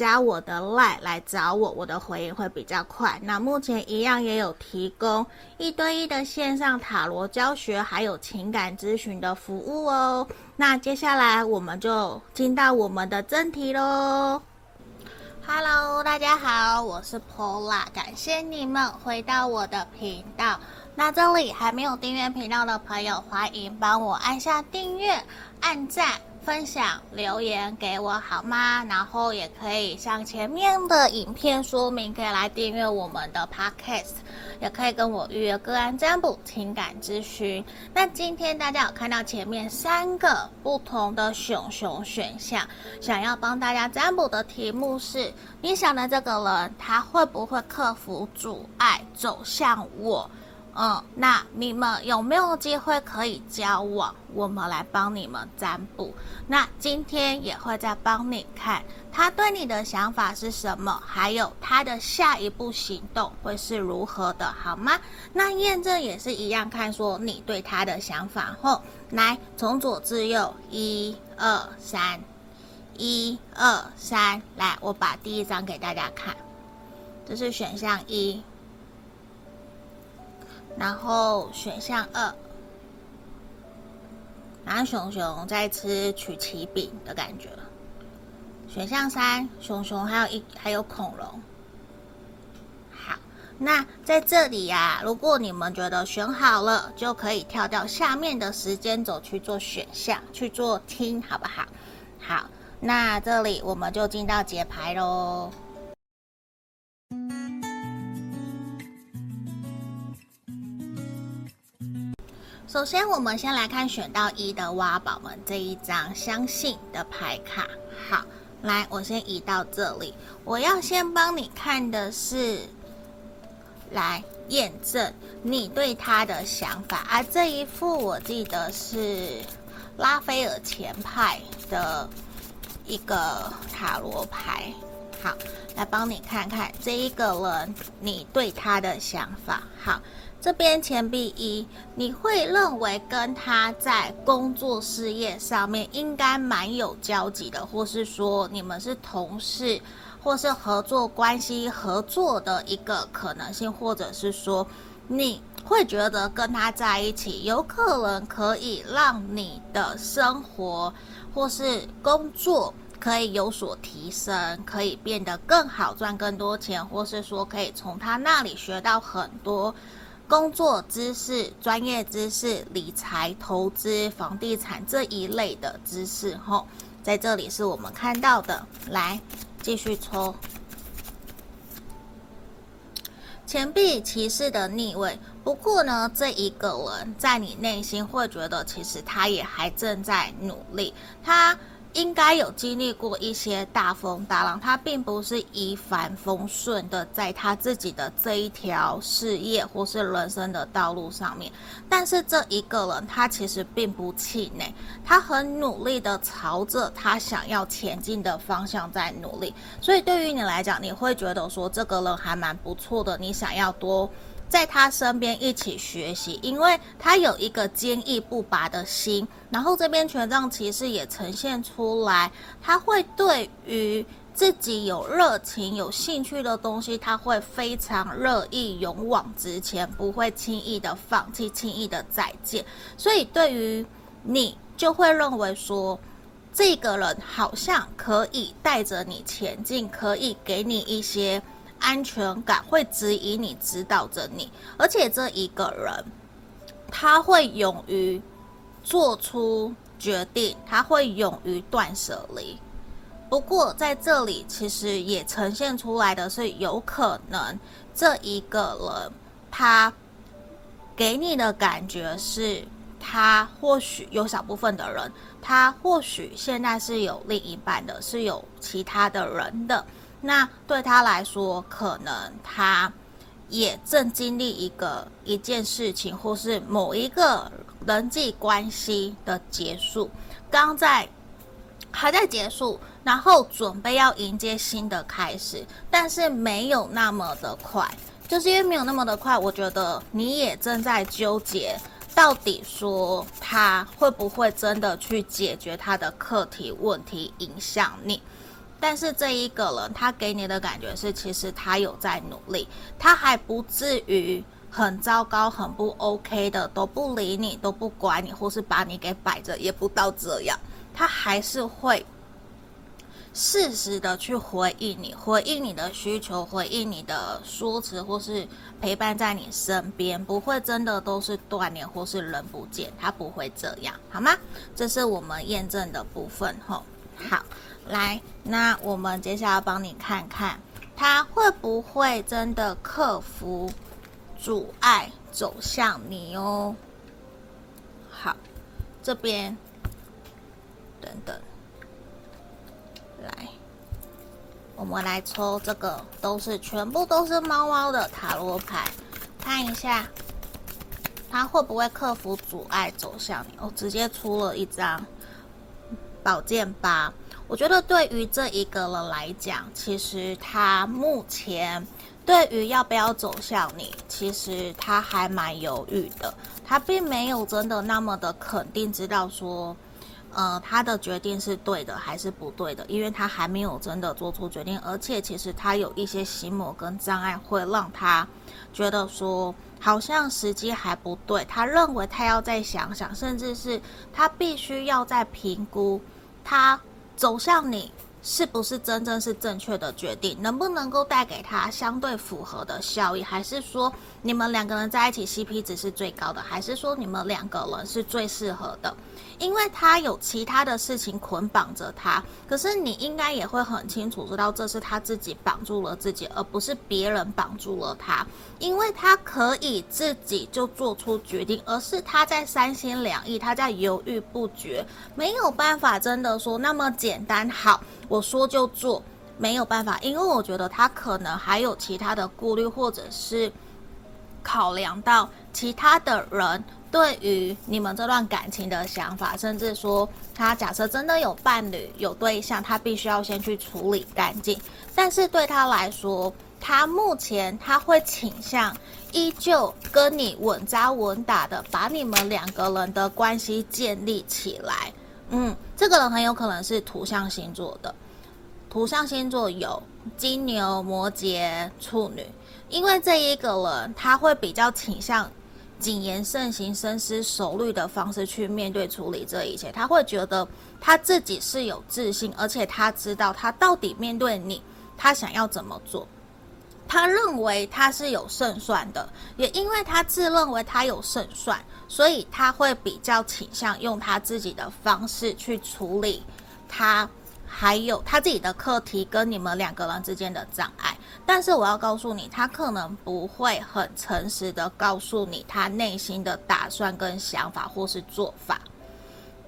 加我的 LINE 来找我，我的回应会比较快。那目前一样也有提供一对一的线上塔罗教学，还有情感咨询的服务哦。那接下来我们就进到我们的正题喽。Hello，大家好，我是 Pola，感谢你们回到我的频道。那这里还没有订阅频道的朋友，欢迎帮我按下订阅、按赞。分享留言给我好吗？然后也可以像前面的影片说明，可以来订阅我们的 Podcast，也可以跟我预约个案占卜、情感咨询。那今天大家有看到前面三个不同的熊熊选项，想要帮大家占卜的题目是：你想的这个人，他会不会克服阻碍走向我？嗯，那你们有没有机会可以交往？我们来帮你们占卜。那今天也会再帮你看他对你的想法是什么，还有他的下一步行动会是如何的，好吗？那验证也是一样，看说你对他的想法后，来从左至右，一二三，一二三，来，我把第一张给大家看，这是选项一。然后选项二，然后熊熊在吃曲奇饼的感觉。选项三，熊熊还有一还有恐龙。好，那在这里呀、啊，如果你们觉得选好了，就可以跳到下面的时间轴去做选项，去做听，好不好？好，那这里我们就进到解牌喽。首先，我们先来看选到一的挖宝们这一张相信的牌卡。好，来，我先移到这里。我要先帮你看的是，来验证你对他的想法。啊，这一副我记得是拉斐尔前派的一个塔罗牌。好，来帮你看看这一个人你对他的想法。好。这边钱币一，你会认为跟他在工作事业上面应该蛮有交集的，或是说你们是同事，或是合作关系合作的一个可能性，或者是说你会觉得跟他在一起有可能可以让你的生活或是工作可以有所提升，可以变得更好，赚更多钱，或是说可以从他那里学到很多。工作知识、专业知识、理财、投资、房地产这一类的知识，吼，在这里是我们看到的。来，继续抽钱币骑士的逆位。不过呢，这一个人在你内心会觉得，其实他也还正在努力，他。应该有经历过一些大风大浪，他并不是一帆风顺的，在他自己的这一条事业或是人生的道路上面。但是这一个人，他其实并不气馁，他很努力的朝着他想要前进的方向在努力。所以对于你来讲，你会觉得说这个人还蛮不错的，你想要多。在他身边一起学习，因为他有一个坚毅不拔的心。然后这边权杖骑士也呈现出来，他会对于自己有热情、有兴趣的东西，他会非常乐意勇往直前，不会轻易的放弃、轻易的再见。所以对于你，就会认为说，这个人好像可以带着你前进，可以给你一些。安全感会指引你，指导着你，而且这一个人他会勇于做出决定，他会勇于断舍离。不过在这里其实也呈现出来的是，有可能这一个人他给你的感觉是，他或许有小部分的人，他或许现在是有另一半的，是有其他的人的。那对他来说，可能他也正经历一个一件事情，或是某一个人际关系的结束，刚在还在结束，然后准备要迎接新的开始，但是没有那么的快，就是因为没有那么的快，我觉得你也正在纠结，到底说他会不会真的去解决他的课题问题，影响你。但是这一个人，他给你的感觉是，其实他有在努力，他还不至于很糟糕、很不 OK 的，都不理你，都不管你，或是把你给摆着，也不到这样，他还是会适时的去回应你，回应你的需求，回应你的说辞，或是陪伴在你身边，不会真的都是断联或是人不见，他不会这样，好吗？这是我们验证的部分，吼，好。来，那我们接下来帮你看看，他会不会真的克服阻碍走向你哦？好，这边等等，来，我们来抽这个，都是全部都是猫猫的塔罗牌，看一下他会不会克服阻碍走向你哦？直接出了一张宝剑八。我觉得对于这一个人来讲，其实他目前对于要不要走向你，其实他还蛮犹豫的。他并没有真的那么的肯定，知道说，呃，他的决定是对的还是不对的，因为他还没有真的做出决定。而且其实他有一些心魔跟障碍，会让他觉得说，好像时机还不对。他认为他要再想想，甚至是他必须要再评估他。走向你是不是真正是正确的决定？能不能够带给他相对符合的效益？还是说你们两个人在一起 CP 值是最高的？还是说你们两个人是最适合的？因为他有其他的事情捆绑着他，可是你应该也会很清楚知道，这是他自己绑住了自己，而不是别人绑住了他。因为他可以自己就做出决定，而是他在三心两意，他在犹豫不决，没有办法真的说那么简单。好，我说就做，没有办法，因为我觉得他可能还有其他的顾虑，或者是考量到其他的人。对于你们这段感情的想法，甚至说他假设真的有伴侣、有对象，他必须要先去处理干净。但是对他来说，他目前他会倾向依旧跟你稳扎稳打的把你们两个人的关系建立起来。嗯，这个人很有可能是土象星座的，土象星座有金牛、摩羯、处女，因为这一个人他会比较倾向。谨言慎行、深思熟虑的方式去面对处理这一切，他会觉得他自己是有自信，而且他知道他到底面对你，他想要怎么做。他认为他是有胜算的，也因为他自认为他有胜算，所以他会比较倾向用他自己的方式去处理他。还有他自己的课题跟你们两个人之间的障碍，但是我要告诉你，他可能不会很诚实的告诉你他内心的打算跟想法或是做法，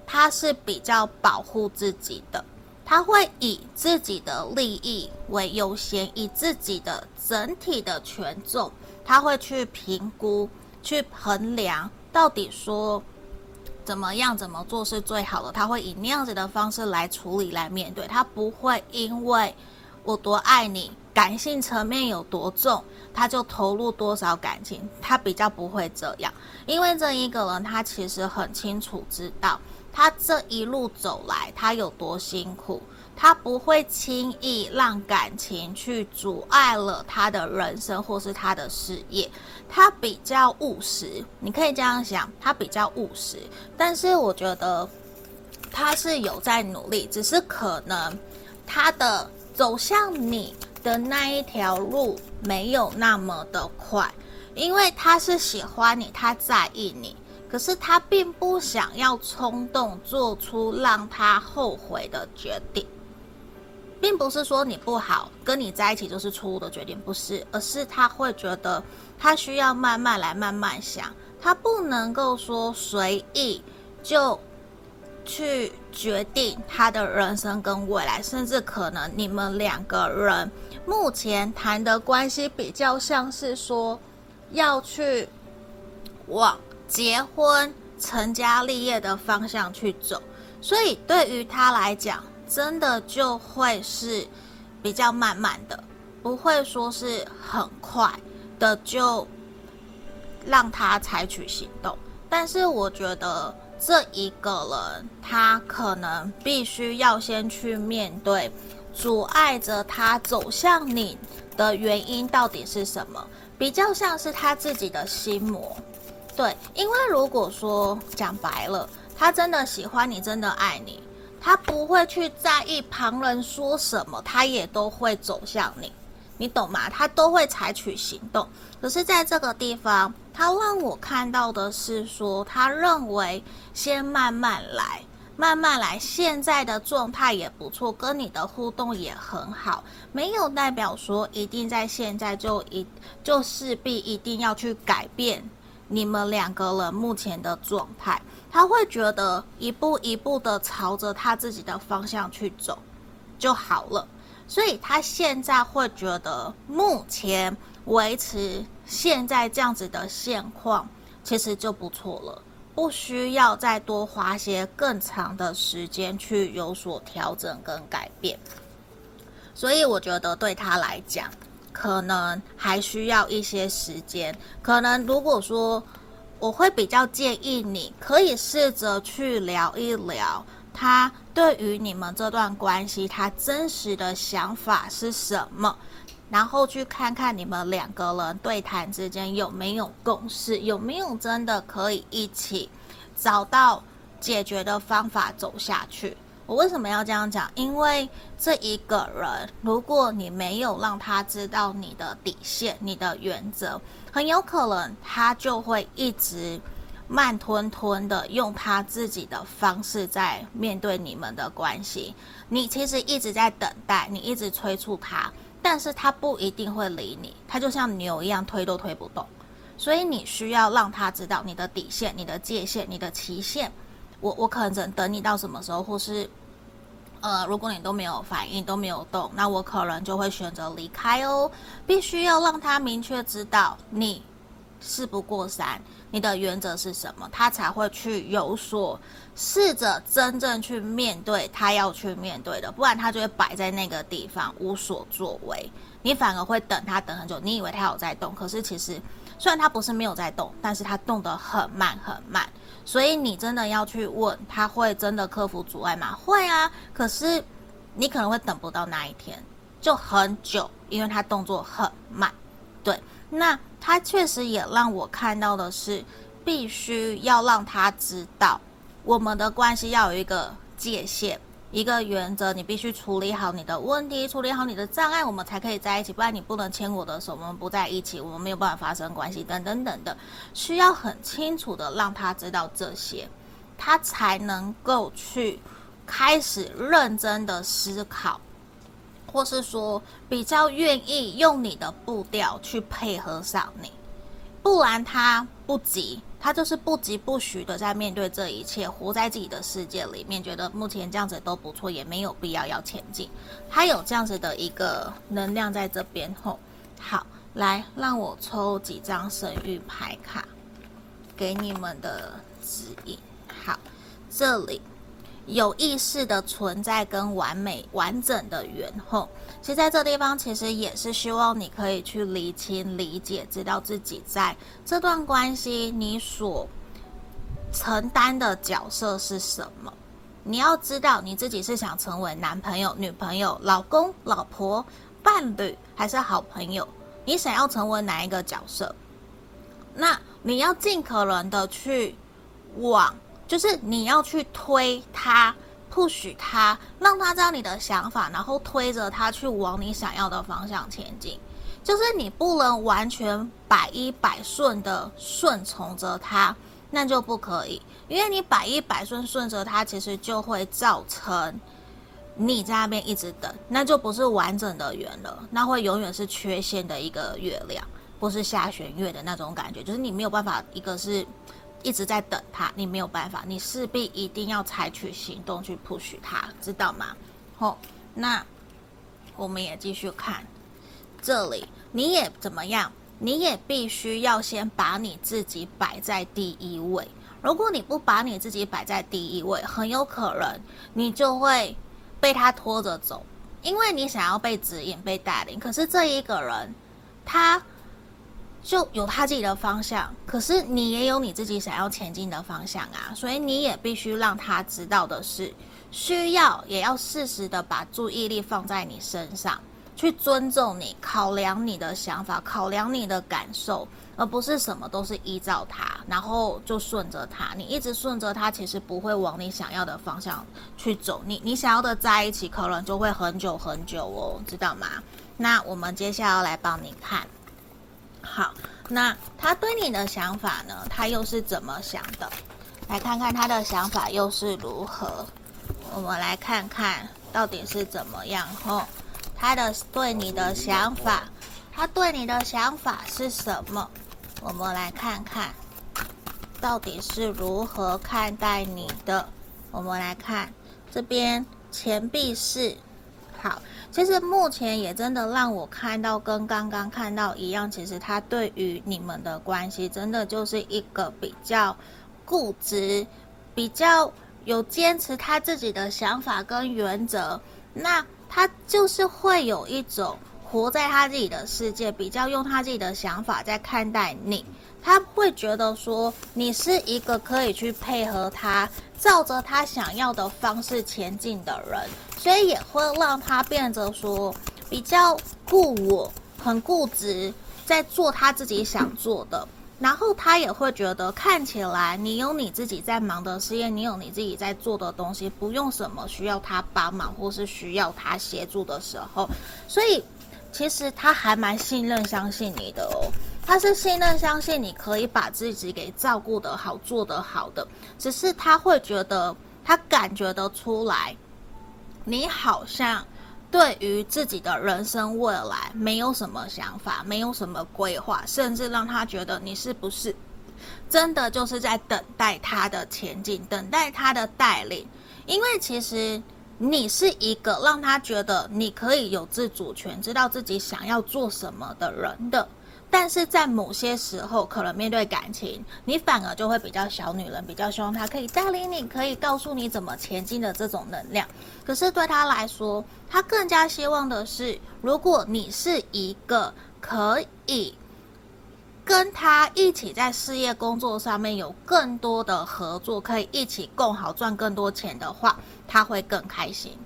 他是比较保护自己的，他会以自己的利益为优先，以自己的整体的权重，他会去评估、去衡量，到底说。怎么样怎么做是最好的？他会以那样子的方式来处理、来面对。他不会因为我多爱你，感性层面有多重，他就投入多少感情。他比较不会这样，因为这一个人他其实很清楚知道，他这一路走来他有多辛苦。他不会轻易让感情去阻碍了他的人生或是他的事业，他比较务实，你可以这样想，他比较务实。但是我觉得他是有在努力，只是可能他的走向你的那一条路没有那么的快，因为他是喜欢你，他在意你，可是他并不想要冲动做出让他后悔的决定。并不是说你不好，跟你在一起就是错误的决定，不是，而是他会觉得他需要慢慢来，慢慢想，他不能够说随意就去决定他的人生跟未来，甚至可能你们两个人目前谈的关系比较像是说要去往结婚、成家立业的方向去走，所以对于他来讲。真的就会是比较慢慢的，不会说是很快的就让他采取行动。但是我觉得这一个人，他可能必须要先去面对阻碍着他走向你的原因到底是什么，比较像是他自己的心魔。对，因为如果说讲白了，他真的喜欢你，真的爱你。他不会去在意旁人说什么，他也都会走向你，你懂吗？他都会采取行动。可是，在这个地方，他让我看到的是说，他认为先慢慢来，慢慢来。现在的状态也不错，跟你的互动也很好，没有代表说一定在现在就一就势必一定要去改变你们两个人目前的状态。他会觉得一步一步的朝着他自己的方向去走就好了，所以他现在会觉得目前维持现在这样子的现况其实就不错了，不需要再多花些更长的时间去有所调整跟改变。所以我觉得对他来讲，可能还需要一些时间。可能如果说。我会比较建议你，可以试着去聊一聊他对于你们这段关系，他真实的想法是什么，然后去看看你们两个人对谈之间有没有共识，有没有真的可以一起找到解决的方法走下去。我为什么要这样讲？因为这一个人，如果你没有让他知道你的底线、你的原则，很有可能他就会一直慢吞吞的用他自己的方式在面对你们的关系。你其实一直在等待，你一直催促他，但是他不一定会理你，他就像牛一样推都推不动。所以你需要让他知道你的底线、你的界限、你的期限。我我可能只能等你到什么时候，或是，呃，如果你都没有反应，都没有动，那我可能就会选择离开哦。必须要让他明确知道你事不过三，你的原则是什么，他才会去有所试着真正去面对他要去面对的，不然他就会摆在那个地方无所作为。你反而会等他等很久，你以为他有在动，可是其实虽然他不是没有在动，但是他动得很慢很慢。所以你真的要去问，他会真的克服阻碍吗？会啊，可是你可能会等不到那一天，就很久，因为他动作很慢。对，那他确实也让我看到的是，必须要让他知道，我们的关系要有一个界限。一个原则，你必须处理好你的问题，处理好你的障碍，我们才可以在一起。不然你不能牵我的手，我们不在一起，我们没有办法发生关系，等等等等。需要很清楚的让他知道这些，他才能够去开始认真的思考，或是说比较愿意用你的步调去配合上你。不然他不急。他就是不疾不徐的在面对这一切，活在自己的世界里面，觉得目前这样子都不错，也没有必要要前进。他有这样子的一个能量在这边吼。好，来让我抽几张神谕牌卡给你们的指引。好，这里。有意识的存在跟完美完整的圆后，其实在这地方其实也是希望你可以去理清、理解，知道自己在这段关系你所承担的角色是什么。你要知道你自己是想成为男朋友、女朋友、老公、老婆、伴侣，还是好朋友？你想要成为哪一个角色？那你要尽可能的去往。就是你要去推他不许他，让他知道你的想法，然后推着他去往你想要的方向前进。就是你不能完全百依百顺的顺从着他，那就不可以。因为你百依百顺顺着他，其实就会造成你在那边一直等，那就不是完整的圆了，那会永远是缺陷的一个月亮，不是下弦月的那种感觉。就是你没有办法，一个是。一直在等他，你没有办法，你势必一定要采取行动去 push 他，知道吗？好，那我们也继续看这里，你也怎么样？你也必须要先把你自己摆在第一位。如果你不把你自己摆在第一位，很有可能你就会被他拖着走，因为你想要被指引、被带领。可是这一个人，他。就有他自己的方向，可是你也有你自己想要前进的方向啊，所以你也必须让他知道的是，需要也要适时的把注意力放在你身上，去尊重你，考量你的想法，考量你的感受，而不是什么都是依照他，然后就顺着他。你一直顺着他，其实不会往你想要的方向去走。你你想要的在一起，可能就会很久很久哦，知道吗？那我们接下来要来帮你看。好，那他对你的想法呢？他又是怎么想的？来看看他的想法又是如何。我们来看看到底是怎么样。吼，他的对你的想法，他对你的想法是什么？我们来看看到底是如何看待你的。我们来看这边钱币是。好。其实目前也真的让我看到跟刚刚看到一样，其实他对于你们的关系真的就是一个比较固执、比较有坚持他自己的想法跟原则。那他就是会有一种活在他自己的世界，比较用他自己的想法在看待你。他会觉得说你是一个可以去配合他，照着他想要的方式前进的人。所以也会让他变得说比较固我，很固执，在做他自己想做的，然后他也会觉得看起来你有你自己在忙的事业，你有你自己在做的东西，不用什么需要他帮忙或是需要他协助的时候，所以其实他还蛮信任、相信你的哦。他是信任、相信你可以把自己给照顾得好、做得好的，只是他会觉得他感觉得出来，你好像。对于自己的人生未来没有什么想法，没有什么规划，甚至让他觉得你是不是真的就是在等待他的前进，等待他的带领？因为其实你是一个让他觉得你可以有自主权，知道自己想要做什么的人的。但是在某些时候，可能面对感情，你反而就会比较小女人，比较希望他可以带领你，可以告诉你怎么前进的这种能量。可是对他来说，他更加希望的是，如果你是一个可以跟他一起在事业工作上面有更多的合作，可以一起共好赚更多钱的话，他会更开心。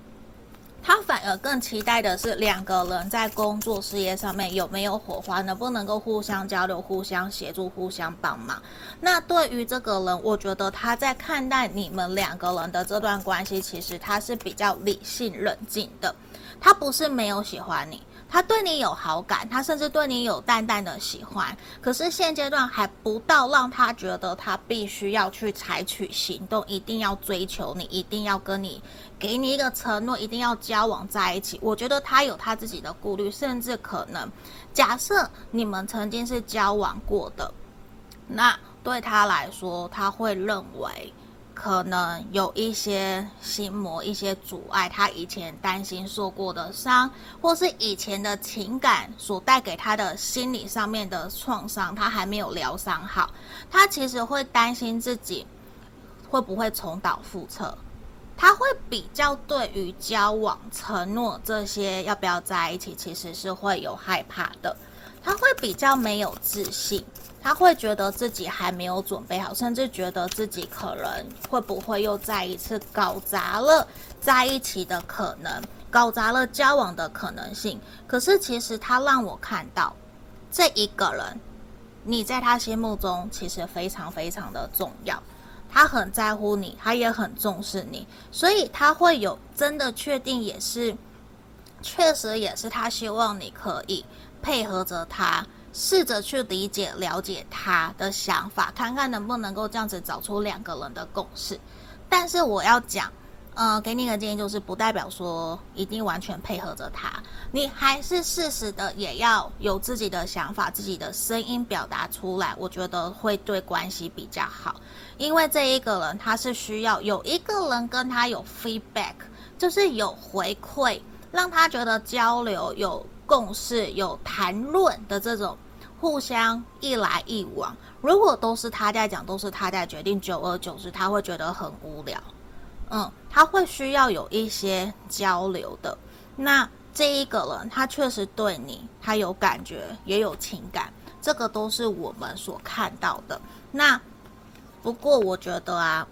他反而更期待的是两个人在工作事业上面有没有火花，能不能够互相交流、互相协助、互相帮忙。那对于这个人，我觉得他在看待你们两个人的这段关系，其实他是比较理性、冷静的。他不是没有喜欢你。他对你有好感，他甚至对你有淡淡的喜欢，可是现阶段还不到让他觉得他必须要去采取行动，一定要追求你，一定要跟你给你一个承诺，一定要交往在一起。我觉得他有他自己的顾虑，甚至可能假设你们曾经是交往过的，那对他来说，他会认为。可能有一些心魔，一些阻碍，他以前担心受过的伤，或是以前的情感所带给他的心理上面的创伤，他还没有疗伤好。他其实会担心自己会不会重蹈覆辙，他会比较对于交往、承诺这些要不要在一起，其实是会有害怕的，他会比较没有自信。他会觉得自己还没有准备好，甚至觉得自己可能会不会又再一次搞砸了在一起的可能，搞砸了交往的可能性。可是其实他让我看到，这一个人，你在他心目中其实非常非常的重要，他很在乎你，他也很重视你，所以他会有真的确定，也是确实也是他希望你可以配合着他。试着去理解、了解他的想法，看看能不能够这样子找出两个人的共识。但是我要讲，呃，给你一个建议，就是不代表说一定完全配合着他，你还是适时的也要有自己的想法、自己的声音表达出来，我觉得会对关系比较好。因为这一个人他是需要有一个人跟他有 feedback，就是有回馈，让他觉得交流有共识、有谈论的这种。互相一来一往，如果都是他在讲，都是他在决定，久而久之他会觉得很无聊。嗯，他会需要有一些交流的。那这一个人，他确实对你，他有感觉，也有情感，这个都是我们所看到的。那不过我觉得啊，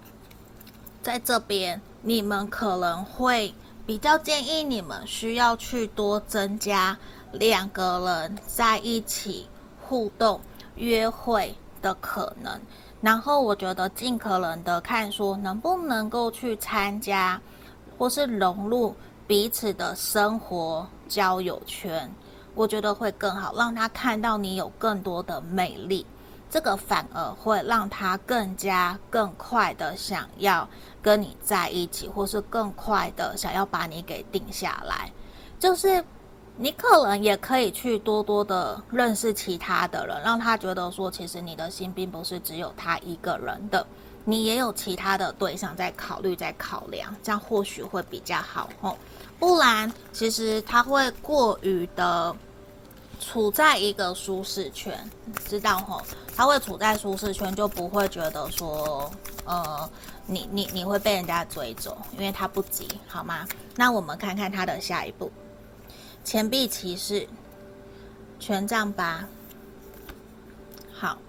在这边你们可能会比较建议你们需要去多增加两个人在一起。互动、约会的可能，然后我觉得尽可能的看说能不能够去参加，或是融入彼此的生活交友圈，我觉得会更好，让他看到你有更多的魅力，这个反而会让他更加更快的想要跟你在一起，或是更快的想要把你给定下来，就是。你可能也可以去多多的认识其他的人，让他觉得说，其实你的心并不是只有他一个人的，你也有其他的对象在考虑、在考量，这样或许会比较好哦。不然，其实他会过于的处在一个舒适圈，知道吼？他会处在舒适圈，就不会觉得说，呃，你你你会被人家追走，因为他不急，好吗？那我们看看他的下一步。钱币骑士，权杖八，好，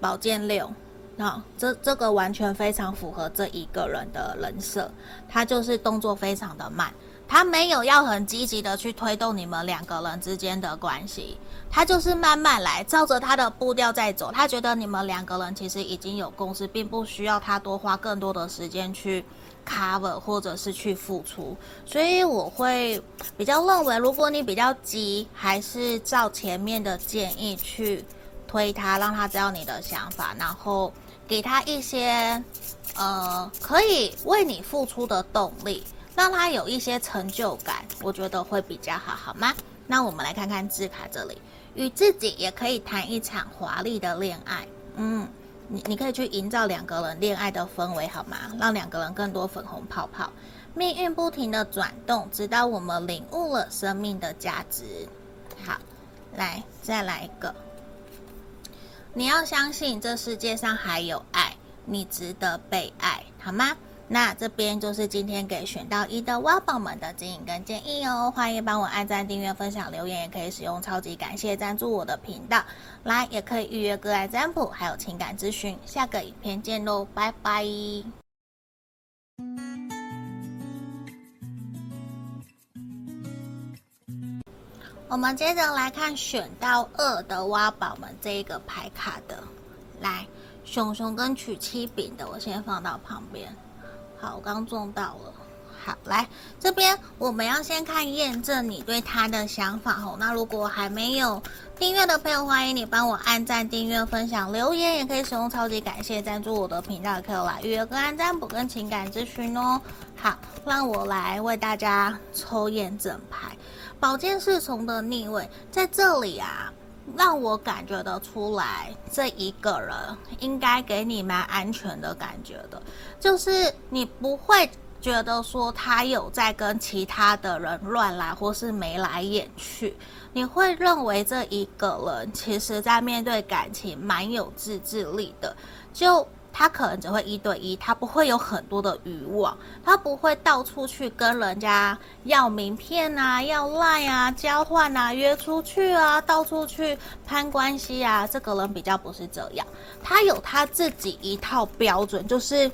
宝剑六，好，这这个完全非常符合这一个人的人设，他就是动作非常的慢，他没有要很积极的去推动你们两个人之间的关系，他就是慢慢来，照着他的步调在走。他觉得你们两个人其实已经有共识，并不需要他多花更多的时间去 cover 或者是去付出。所以我会比较认为，如果你比较急，还是照前面的建议去推他，让他知道你的想法，然后给他一些呃可以为你付出的动力。让他有一些成就感，我觉得会比较好，好吗？那我们来看看字卡这里，与自己也可以谈一场华丽的恋爱。嗯，你你可以去营造两个人恋爱的氛围，好吗？让两个人更多粉红泡泡。命运不停的转动，直到我们领悟了生命的价值。好，来再来一个。你要相信这世界上还有爱，你值得被爱，好吗？那这边就是今天给选到一的挖宝们的指引跟建议哦，欢迎帮我按赞、订阅、分享、留言，也可以使用超级感谢赞助我的频道，来也可以预约个案占卜，还有情感咨询。下个影片见喽，拜拜。我们接着来看选到二的挖宝们这一个牌卡的，来熊熊跟曲奇饼的，我先放到旁边。我刚中到了。好，来这边我们要先看验证你对他的想法哦。那如果还没有订阅的朋友，欢迎你帮我按赞、订阅、分享、留言，也可以使用超级感谢赞助我的频道，可以来预约个按占卜跟情感咨询哦。好，让我来为大家抽验证牌，宝剑侍从的逆位在这里啊。让我感觉得出来，这一个人应该给你蛮安全的感觉的，就是你不会觉得说他有在跟其他的人乱来，或是眉来眼去，你会认为这一个人其实在面对感情蛮有自制力的，就。他可能只会一对一，他不会有很多的欲望，他不会到处去跟人家要名片啊、要赖啊、交换啊、约出去啊、到处去攀关系啊。这个人比较不是这样，他有他自己一套标准，就是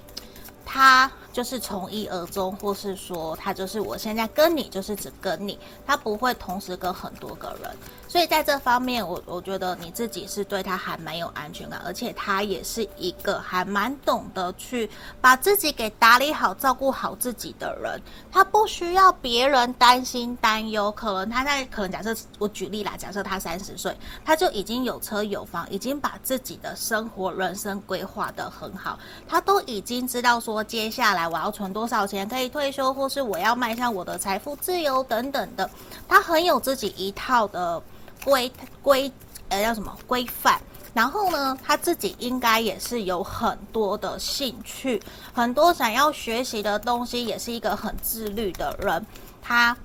他就是从一而终，或是说他就是我现在跟你就是只跟你，他不会同时跟很多个人。所以在这方面，我我觉得你自己是对他还蛮有安全感，而且他也是一个还蛮懂得去把自己给打理好、照顾好自己的人。他不需要别人担心担忧，可能他在可能假设我举例啦，假设他三十岁，他就已经有车有房，已经把自己的生活人生规划得很好，他都已经知道说接下来我要存多少钱可以退休，或是我要迈向我的财富自由等等的，他很有自己一套的。规规呃叫什么规范？然后呢，他自己应该也是有很多的兴趣，很多想要学习的东西，也是一个很自律的人。他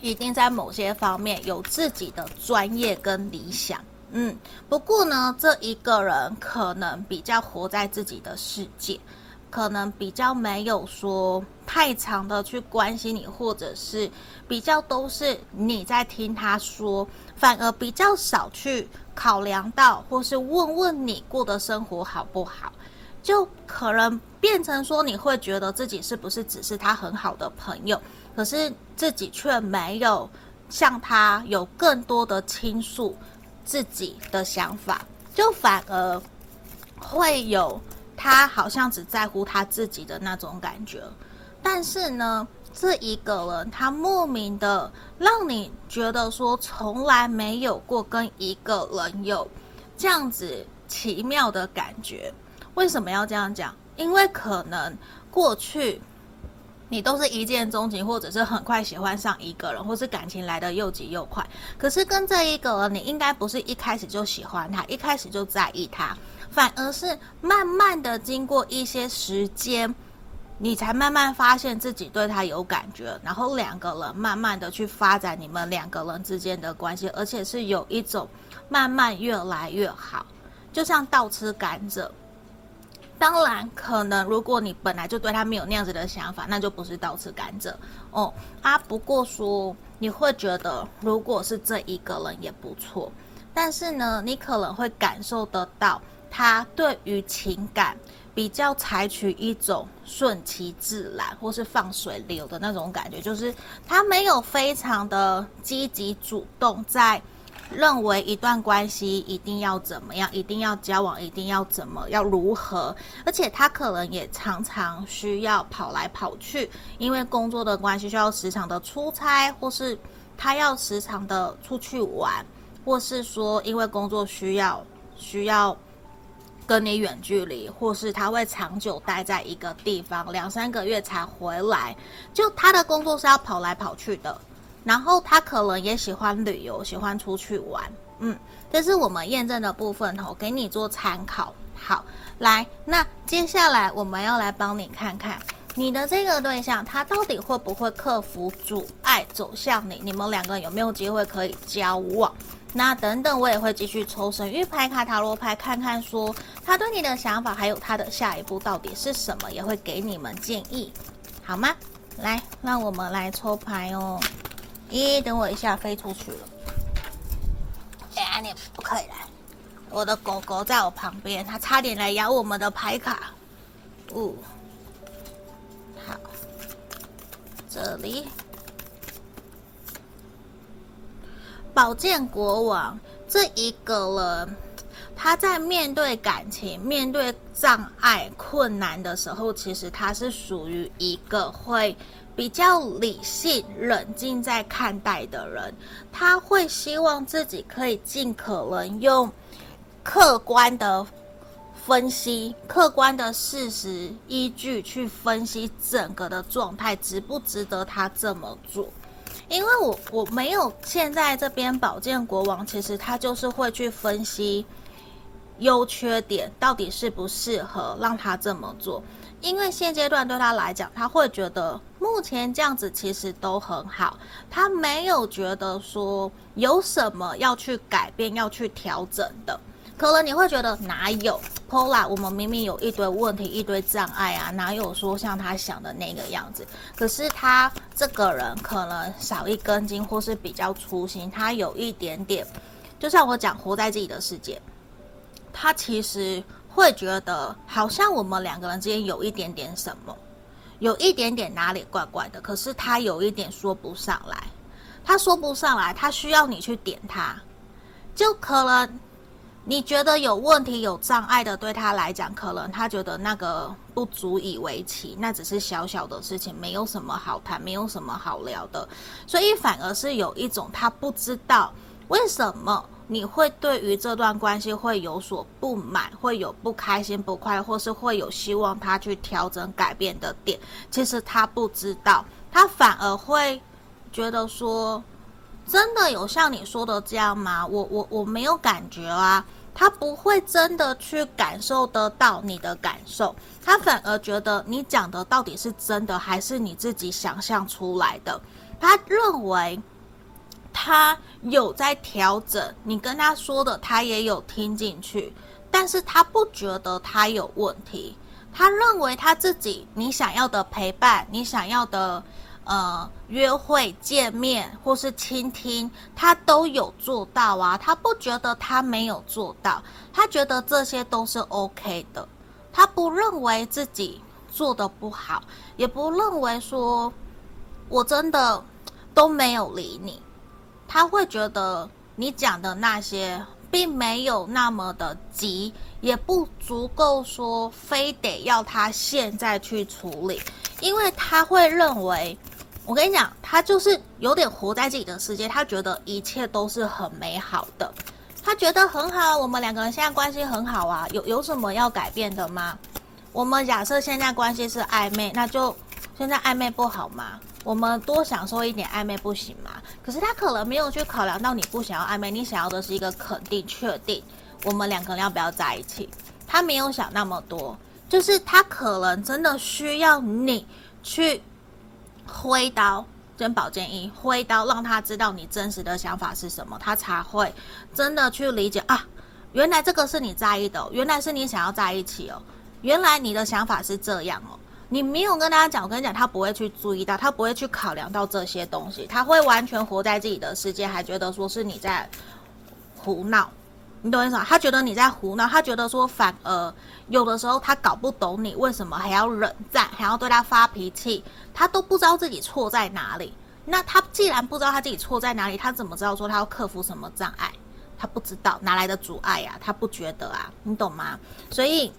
一定在某些方面有自己的专业跟理想。嗯，不过呢，这一个人可能比较活在自己的世界。可能比较没有说太长的去关心你，或者是比较都是你在听他说，反而比较少去考量到，或是问问你过的生活好不好，就可能变成说你会觉得自己是不是只是他很好的朋友，可是自己却没有向他有更多的倾诉自己的想法，就反而会有。他好像只在乎他自己的那种感觉，但是呢，这一个人他莫名的让你觉得说，从来没有过跟一个人有这样子奇妙的感觉。为什么要这样讲？因为可能过去你都是一见钟情，或者是很快喜欢上一个人，或是感情来得又急又快。可是跟这一个人，你应该不是一开始就喜欢他，一开始就在意他。反而是慢慢的经过一些时间，你才慢慢发现自己对他有感觉，然后两个人慢慢的去发展你们两个人之间的关系，而且是有一种慢慢越来越好，就像倒吃甘蔗。当然，可能如果你本来就对他没有那样子的想法，那就不是倒吃甘蔗哦。啊，不过说你会觉得，如果是这一个人也不错，但是呢，你可能会感受得到。他对于情感比较采取一种顺其自然或是放水流的那种感觉，就是他没有非常的积极主动在。认为一段关系一定要怎么样，一定要交往，一定要怎么，要如何？而且他可能也常常需要跑来跑去，因为工作的关系需要时常的出差，或是他要时常的出去玩，或是说因为工作需要需要跟你远距离，或是他会长久待在一个地方两三个月才回来，就他的工作是要跑来跑去的。然后他可能也喜欢旅游，喜欢出去玩，嗯，这是我们验证的部分哦，给你做参考。好，来，那接下来我们要来帮你看看你的这个对象，他到底会不会克服阻碍走向你？你们两个有没有机会可以交往？那等等，我也会继续抽神諭牌卡、塔罗牌，看看说他对你的想法，还有他的下一步到底是什么，也会给你们建议，好吗？来，让我们来抽牌哦。咦，等我一下，飞出去了！哎呀，你不可以来！我的狗狗在我旁边，它差点来咬我们的牌卡。哦，好，这里，宝剑国王这一个人，他在面对感情、面对障碍、困难的时候，其实他是属于一个会。比较理性、冷静在看待的人，他会希望自己可以尽可能用客观的分析、客观的事实依据去分析整个的状态，值不值得他这么做？因为我我没有现在这边宝剑国王，其实他就是会去分析优缺点，到底适不适合让他这么做。因为现阶段对他来讲，他会觉得目前这样子其实都很好，他没有觉得说有什么要去改变、要去调整的。可能你会觉得哪有 Pola？我们明明有一堆问题、一堆障碍啊，哪有说像他想的那个样子？可是他这个人可能少一根筋，或是比较粗心，他有一点点，就像我讲，活在自己的世界，他其实。会觉得好像我们两个人之间有一点点什么，有一点点哪里怪怪的，可是他有一点说不上来，他说不上来，他需要你去点他，就可能你觉得有问题、有障碍的，对他来讲，可能他觉得那个不足以为奇，那只是小小的事情，没有什么好谈，没有什么好聊的，所以反而是有一种他不知道为什么。你会对于这段关系会有所不满，会有不开心、不快，或是会有希望他去调整、改变的点。其实他不知道，他反而会觉得说：“真的有像你说的这样吗？”我我我没有感觉啊。他不会真的去感受得到你的感受，他反而觉得你讲的到底是真的，还是你自己想象出来的？他认为。他有在调整，你跟他说的，他也有听进去，但是他不觉得他有问题，他认为他自己你想要的陪伴，你想要的呃约会、见面或是倾听，他都有做到啊，他不觉得他没有做到，他觉得这些都是 OK 的，他不认为自己做的不好，也不认为说我真的都没有理你。他会觉得你讲的那些并没有那么的急，也不足够说非得要他现在去处理，因为他会认为，我跟你讲，他就是有点活在自己的世界，他觉得一切都是很美好的，他觉得很好，我们两个人现在关系很好啊，有有什么要改变的吗？我们假设现在关系是暧昧，那就现在暧昧不好吗？我们多享受一点暧昧不行吗？可是他可能没有去考量到你不想要暧昧，你想要的是一个肯定、确定我们两个人要不要在一起。他没有想那么多，就是他可能真的需要你去挥刀跟宝剑一挥刀，让他知道你真实的想法是什么，他才会真的去理解啊，原来这个是你在意的，原来是你想要在一起哦，原来你的想法是这样哦。你没有跟大家讲，我跟你讲，他不会去注意到，他不会去考量到这些东西，他会完全活在自己的世界，还觉得说是你在胡闹，你懂我意思吗？他觉得你在胡闹，他觉得说反而有的时候他搞不懂你为什么还要冷战，还要对他发脾气，他都不知道自己错在哪里。那他既然不知道他自己错在哪里，他怎么知道说他要克服什么障碍？他不知道哪来的阻碍呀？他不觉得啊？你懂吗？所以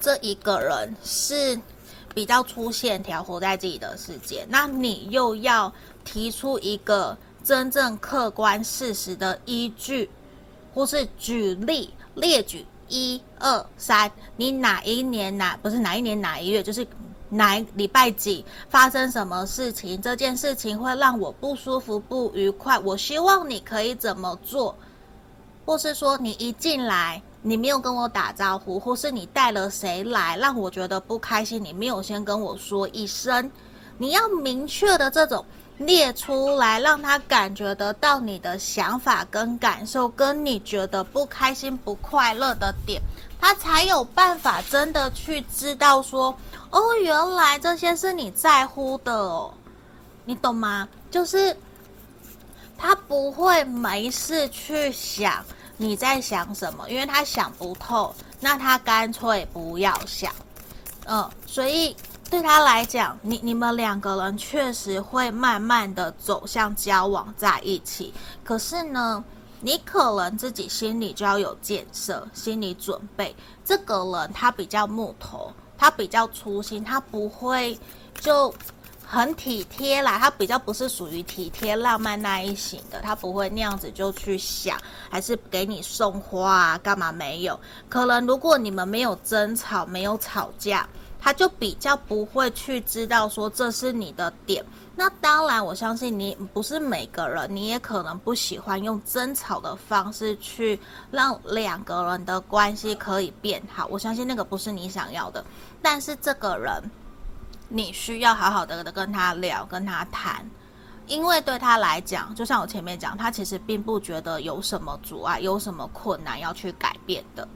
这一个人是比较粗线条，活在自己的世界。那你又要提出一个真正客观事实的依据，或是举例列举一二三，你哪一年哪不是哪一年哪一月，就是。哪礼拜几发生什么事情？这件事情会让我不舒服、不愉快。我希望你可以怎么做，或是说你一进来你没有跟我打招呼，或是你带了谁来让我觉得不开心，你没有先跟我说一声。你要明确的这种列出来，让他感觉得到你的想法跟感受，跟你觉得不开心、不快乐的点，他才有办法真的去知道说。哦，原来这些是你在乎的哦，你懂吗？就是他不会没事去想你在想什么，因为他想不透，那他干脆不要想。嗯，所以对他来讲，你你们两个人确实会慢慢的走向交往在一起。可是呢，你可能自己心里就要有建设，心理准备。这个人他比较木头。他比较粗心，他不会就很体贴啦。他比较不是属于体贴浪漫那一型的，他不会那样子就去想，还是给你送花啊，干嘛没有？可能如果你们没有争吵，没有吵架，他就比较不会去知道说这是你的点。那当然，我相信你不是每个人，你也可能不喜欢用争吵的方式去让两个人的关系可以变好。我相信那个不是你想要的。但是这个人，你需要好好的跟他聊，跟他谈，因为对他来讲，就像我前面讲，他其实并不觉得有什么阻碍，有什么困难要去改变的。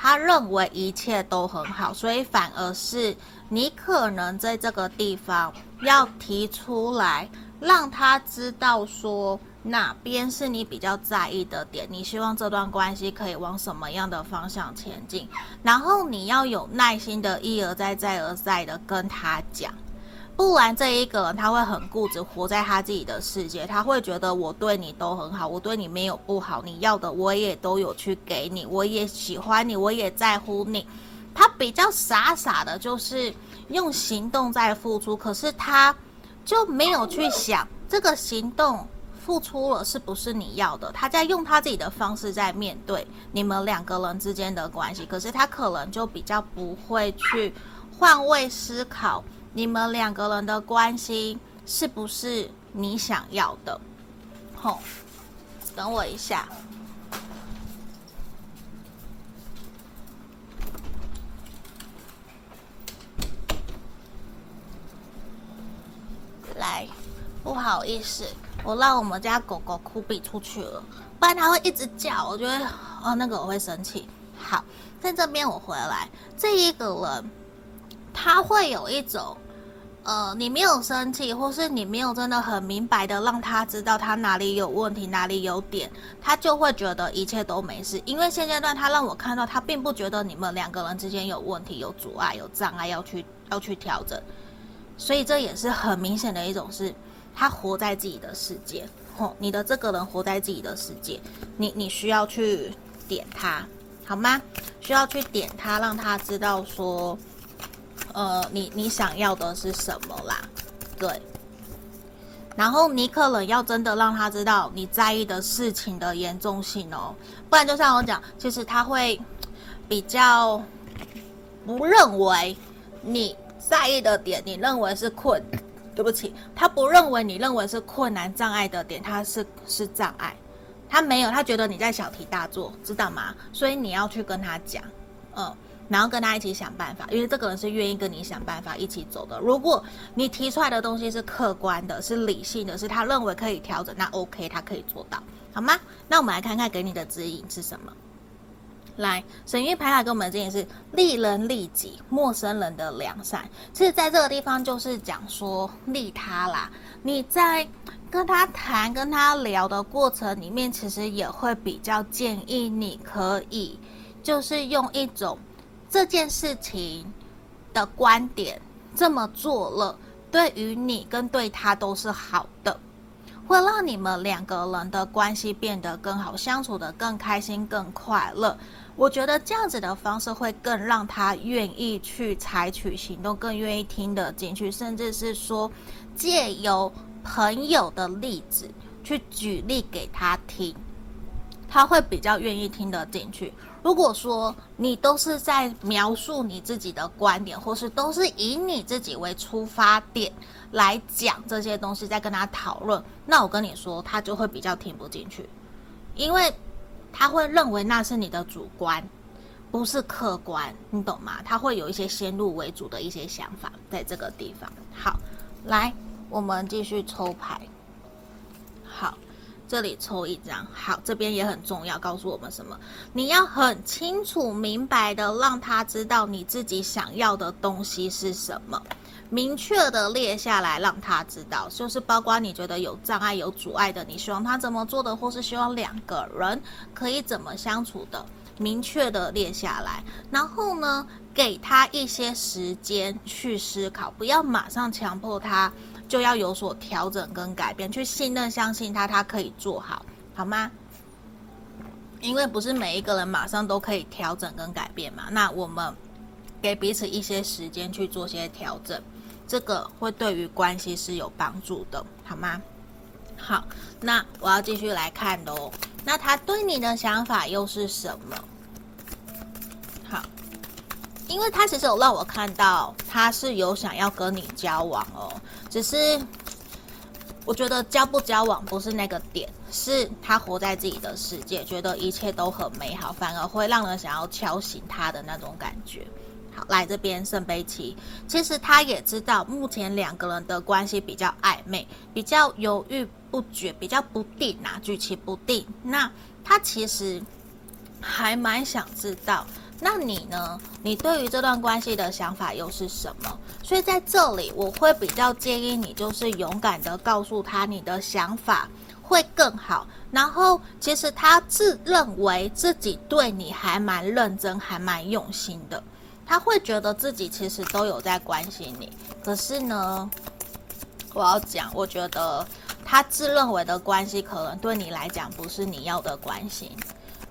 他认为一切都很好，所以反而是你可能在这个地方要提出来，让他知道说哪边是你比较在意的点，你希望这段关系可以往什么样的方向前进，然后你要有耐心的一而再、再而再的跟他讲。不然，这一个人他会很固执，活在他自己的世界。他会觉得我对你都很好，我对你没有不好，你要的我也都有去给你，我也喜欢你，我也在乎你。他比较傻傻的，就是用行动在付出，可是他就没有去想这个行动付出了是不是你要的。他在用他自己的方式在面对你们两个人之间的关系，可是他可能就比较不会去换位思考。你们两个人的关系是不是你想要的？吼、等我一下。来，不好意思，我让我们家狗狗酷比出去了，不然它会一直叫，我觉得哦，那个我会生气。好，在这边我回来，这一个人他会有一种。呃，你没有生气，或是你没有真的很明白的让他知道他哪里有问题，哪里有点，他就会觉得一切都没事。因为现阶段他让我看到，他并不觉得你们两个人之间有问题、有阻碍、有障碍要去要去调整，所以这也是很明显的一种是，他活在自己的世界。吼，你的这个人活在自己的世界，你你需要去点他，好吗？需要去点他，让他知道说。呃，你你想要的是什么啦？对，然后你可能要真的让他知道你在意的事情的严重性哦，不然就像我讲，其实他会比较不认为你在意的点，你认为是困，对不起，他不认为你认为是困难障碍的点，他是是障碍，他没有，他觉得你在小题大做，知道吗？所以你要去跟他讲，嗯。然后跟他一起想办法，因为这个人是愿意跟你想办法一起走的。如果你提出来的东西是客观的、是理性的、是他认为可以调整，那 OK，他可以做到，好吗？那我们来看看给你的指引是什么。来，神諭牌卡给我们的指引是利人利己，陌生人的良善。其实在这个地方就是讲说利他啦。你在跟他谈、跟他聊的过程里面，其实也会比较建议你可以，就是用一种这件事情的观点这么做了，对于你跟对他都是好的，会让你们两个人的关系变得更好，相处得更开心、更快乐。我觉得这样子的方式会更让他愿意去采取行动，更愿意听得进去，甚至是说借由。朋友的例子去举例给他听，他会比较愿意听得进去。如果说你都是在描述你自己的观点，或是都是以你自己为出发点来讲这些东西，在跟他讨论，那我跟你说，他就会比较听不进去，因为他会认为那是你的主观，不是客观，你懂吗？他会有一些先入为主的一些想法在这个地方。好，来。我们继续抽牌。好，这里抽一张。好，这边也很重要，告诉我们什么？你要很清楚明白的让他知道你自己想要的东西是什么，明确的列下来让他知道。就是包括你觉得有障碍、有阻碍的，你希望他怎么做的，或是希望两个人可以怎么相处的，明确的列下来。然后呢，给他一些时间去思考，不要马上强迫他。就要有所调整跟改变，去信任、相信他，他可以做好，好吗？因为不是每一个人马上都可以调整跟改变嘛。那我们给彼此一些时间去做些调整，这个会对于关系是有帮助的，好吗？好，那我要继续来看喽。那他对你的想法又是什么？因为他其实有让我看到，他是有想要跟你交往哦，只是我觉得交不交往不是那个点，是他活在自己的世界，觉得一切都很美好，反而会让人想要敲醒他的那种感觉。好，来这边圣杯七，其实他也知道目前两个人的关系比较暧昧，比较犹豫不决，比较不定啊，举棋不定。那他其实还蛮想知道。那你呢？你对于这段关系的想法又是什么？所以在这里，我会比较建议你，就是勇敢的告诉他你的想法会更好。然后，其实他自认为自己对你还蛮认真，还蛮用心的。他会觉得自己其实都有在关心你。可是呢，我要讲，我觉得他自认为的关系，可能对你来讲不是你要的关心。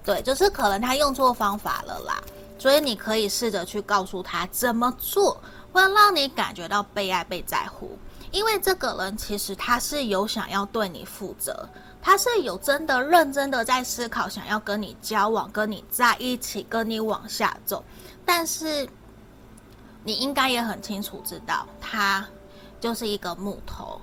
对，就是可能他用错方法了啦。所以你可以试着去告诉他怎么做会让你感觉到被爱、被在乎。因为这个人其实他是有想要对你负责，他是有真的认真的在思考，想要跟你交往、跟你在一起、跟你往下走。但是你应该也很清楚知道，他就是一个木头，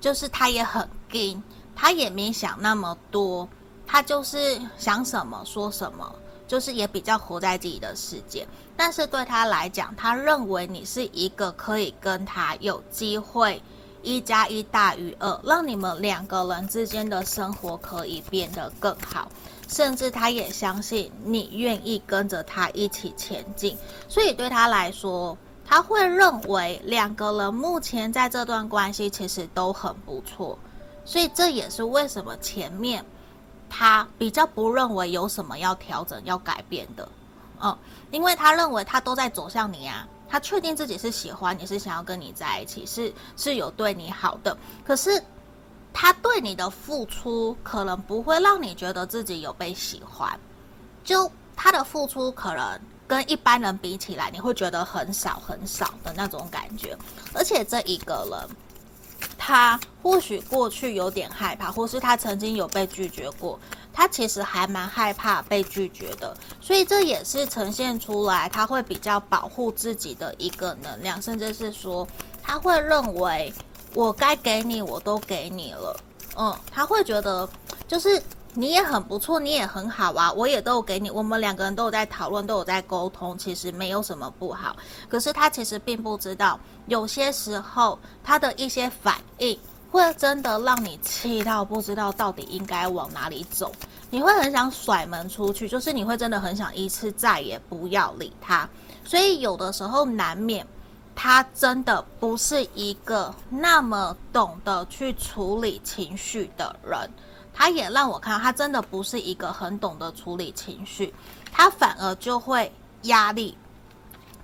就是他也很硬，他也没想那么多，他就是想什么说什么。就是也比较活在自己的世界，但是对他来讲，他认为你是一个可以跟他有机会一加一大于二，让你们两个人之间的生活可以变得更好，甚至他也相信你愿意跟着他一起前进，所以对他来说，他会认为两个人目前在这段关系其实都很不错，所以这也是为什么前面。他比较不认为有什么要调整、要改变的，嗯，因为他认为他都在走向你啊，他确定自己是喜欢你，是想要跟你在一起，是是有对你好的。可是他对你的付出可能不会让你觉得自己有被喜欢，就他的付出可能跟一般人比起来，你会觉得很少很少的那种感觉，而且这一个人。他或许过去有点害怕，或是他曾经有被拒绝过，他其实还蛮害怕被拒绝的，所以这也是呈现出来他会比较保护自己的一个能量，甚至是说他会认为我该给你我都给你了，嗯，他会觉得就是。你也很不错，你也很好啊，我也都有给你，我们两个人都有在讨论，都有在沟通，其实没有什么不好。可是他其实并不知道，有些时候他的一些反应会真的让你气到不知道到底应该往哪里走，你会很想甩门出去，就是你会真的很想一次再也不要理他。所以有的时候难免他真的不是一个那么懂得去处理情绪的人。他也让我看，他真的不是一个很懂得处理情绪，他反而就会压力，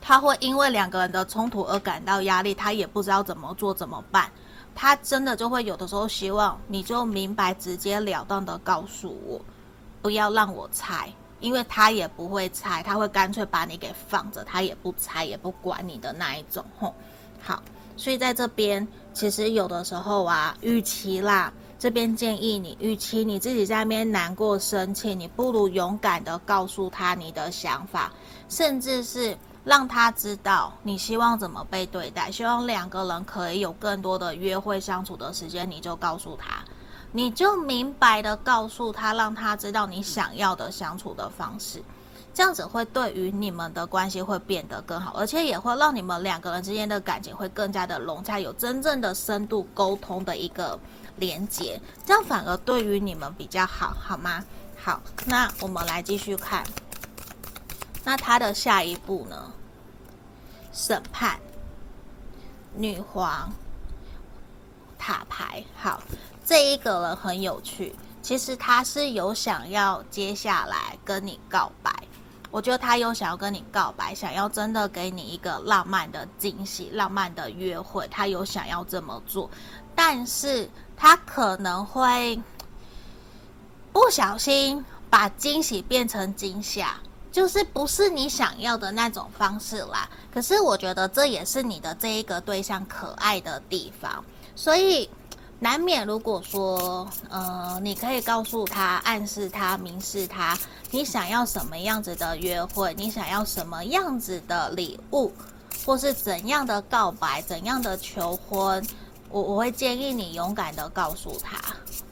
他会因为两个人的冲突而感到压力，他也不知道怎么做怎么办，他真的就会有的时候希望你就明白直截了当的告诉我，不要让我猜，因为他也不会猜，他会干脆把你给放着，他也不猜也不管你的那一种吼。好，所以在这边其实有的时候啊，与其啦。这边建议你，与其你自己在那边难过、生气，你不如勇敢地告诉他你的想法，甚至是让他知道你希望怎么被对待，希望两个人可以有更多的约会相处的时间，你就告诉他，你就明白地告诉他，让他知道你想要的相处的方式，这样子会对于你们的关系会变得更好，而且也会让你们两个人之间的感情会更加的融洽，有真正的深度沟通的一个。连接，这样反而对于你们比较好，好吗？好，那我们来继续看。那他的下一步呢？审判，女皇，塔牌。好，这一个人很有趣。其实他是有想要接下来跟你告白。我觉得他有想要跟你告白，想要真的给你一个浪漫的惊喜、浪漫的约会。他有想要这么做，但是。他可能会不小心把惊喜变成惊吓，就是不是你想要的那种方式啦。可是我觉得这也是你的这一个对象可爱的地方，所以难免如果说，呃，你可以告诉他、暗示他、明示他，你想要什么样子的约会，你想要什么样子的礼物，或是怎样的告白、怎样的求婚。我我会建议你勇敢的告诉他，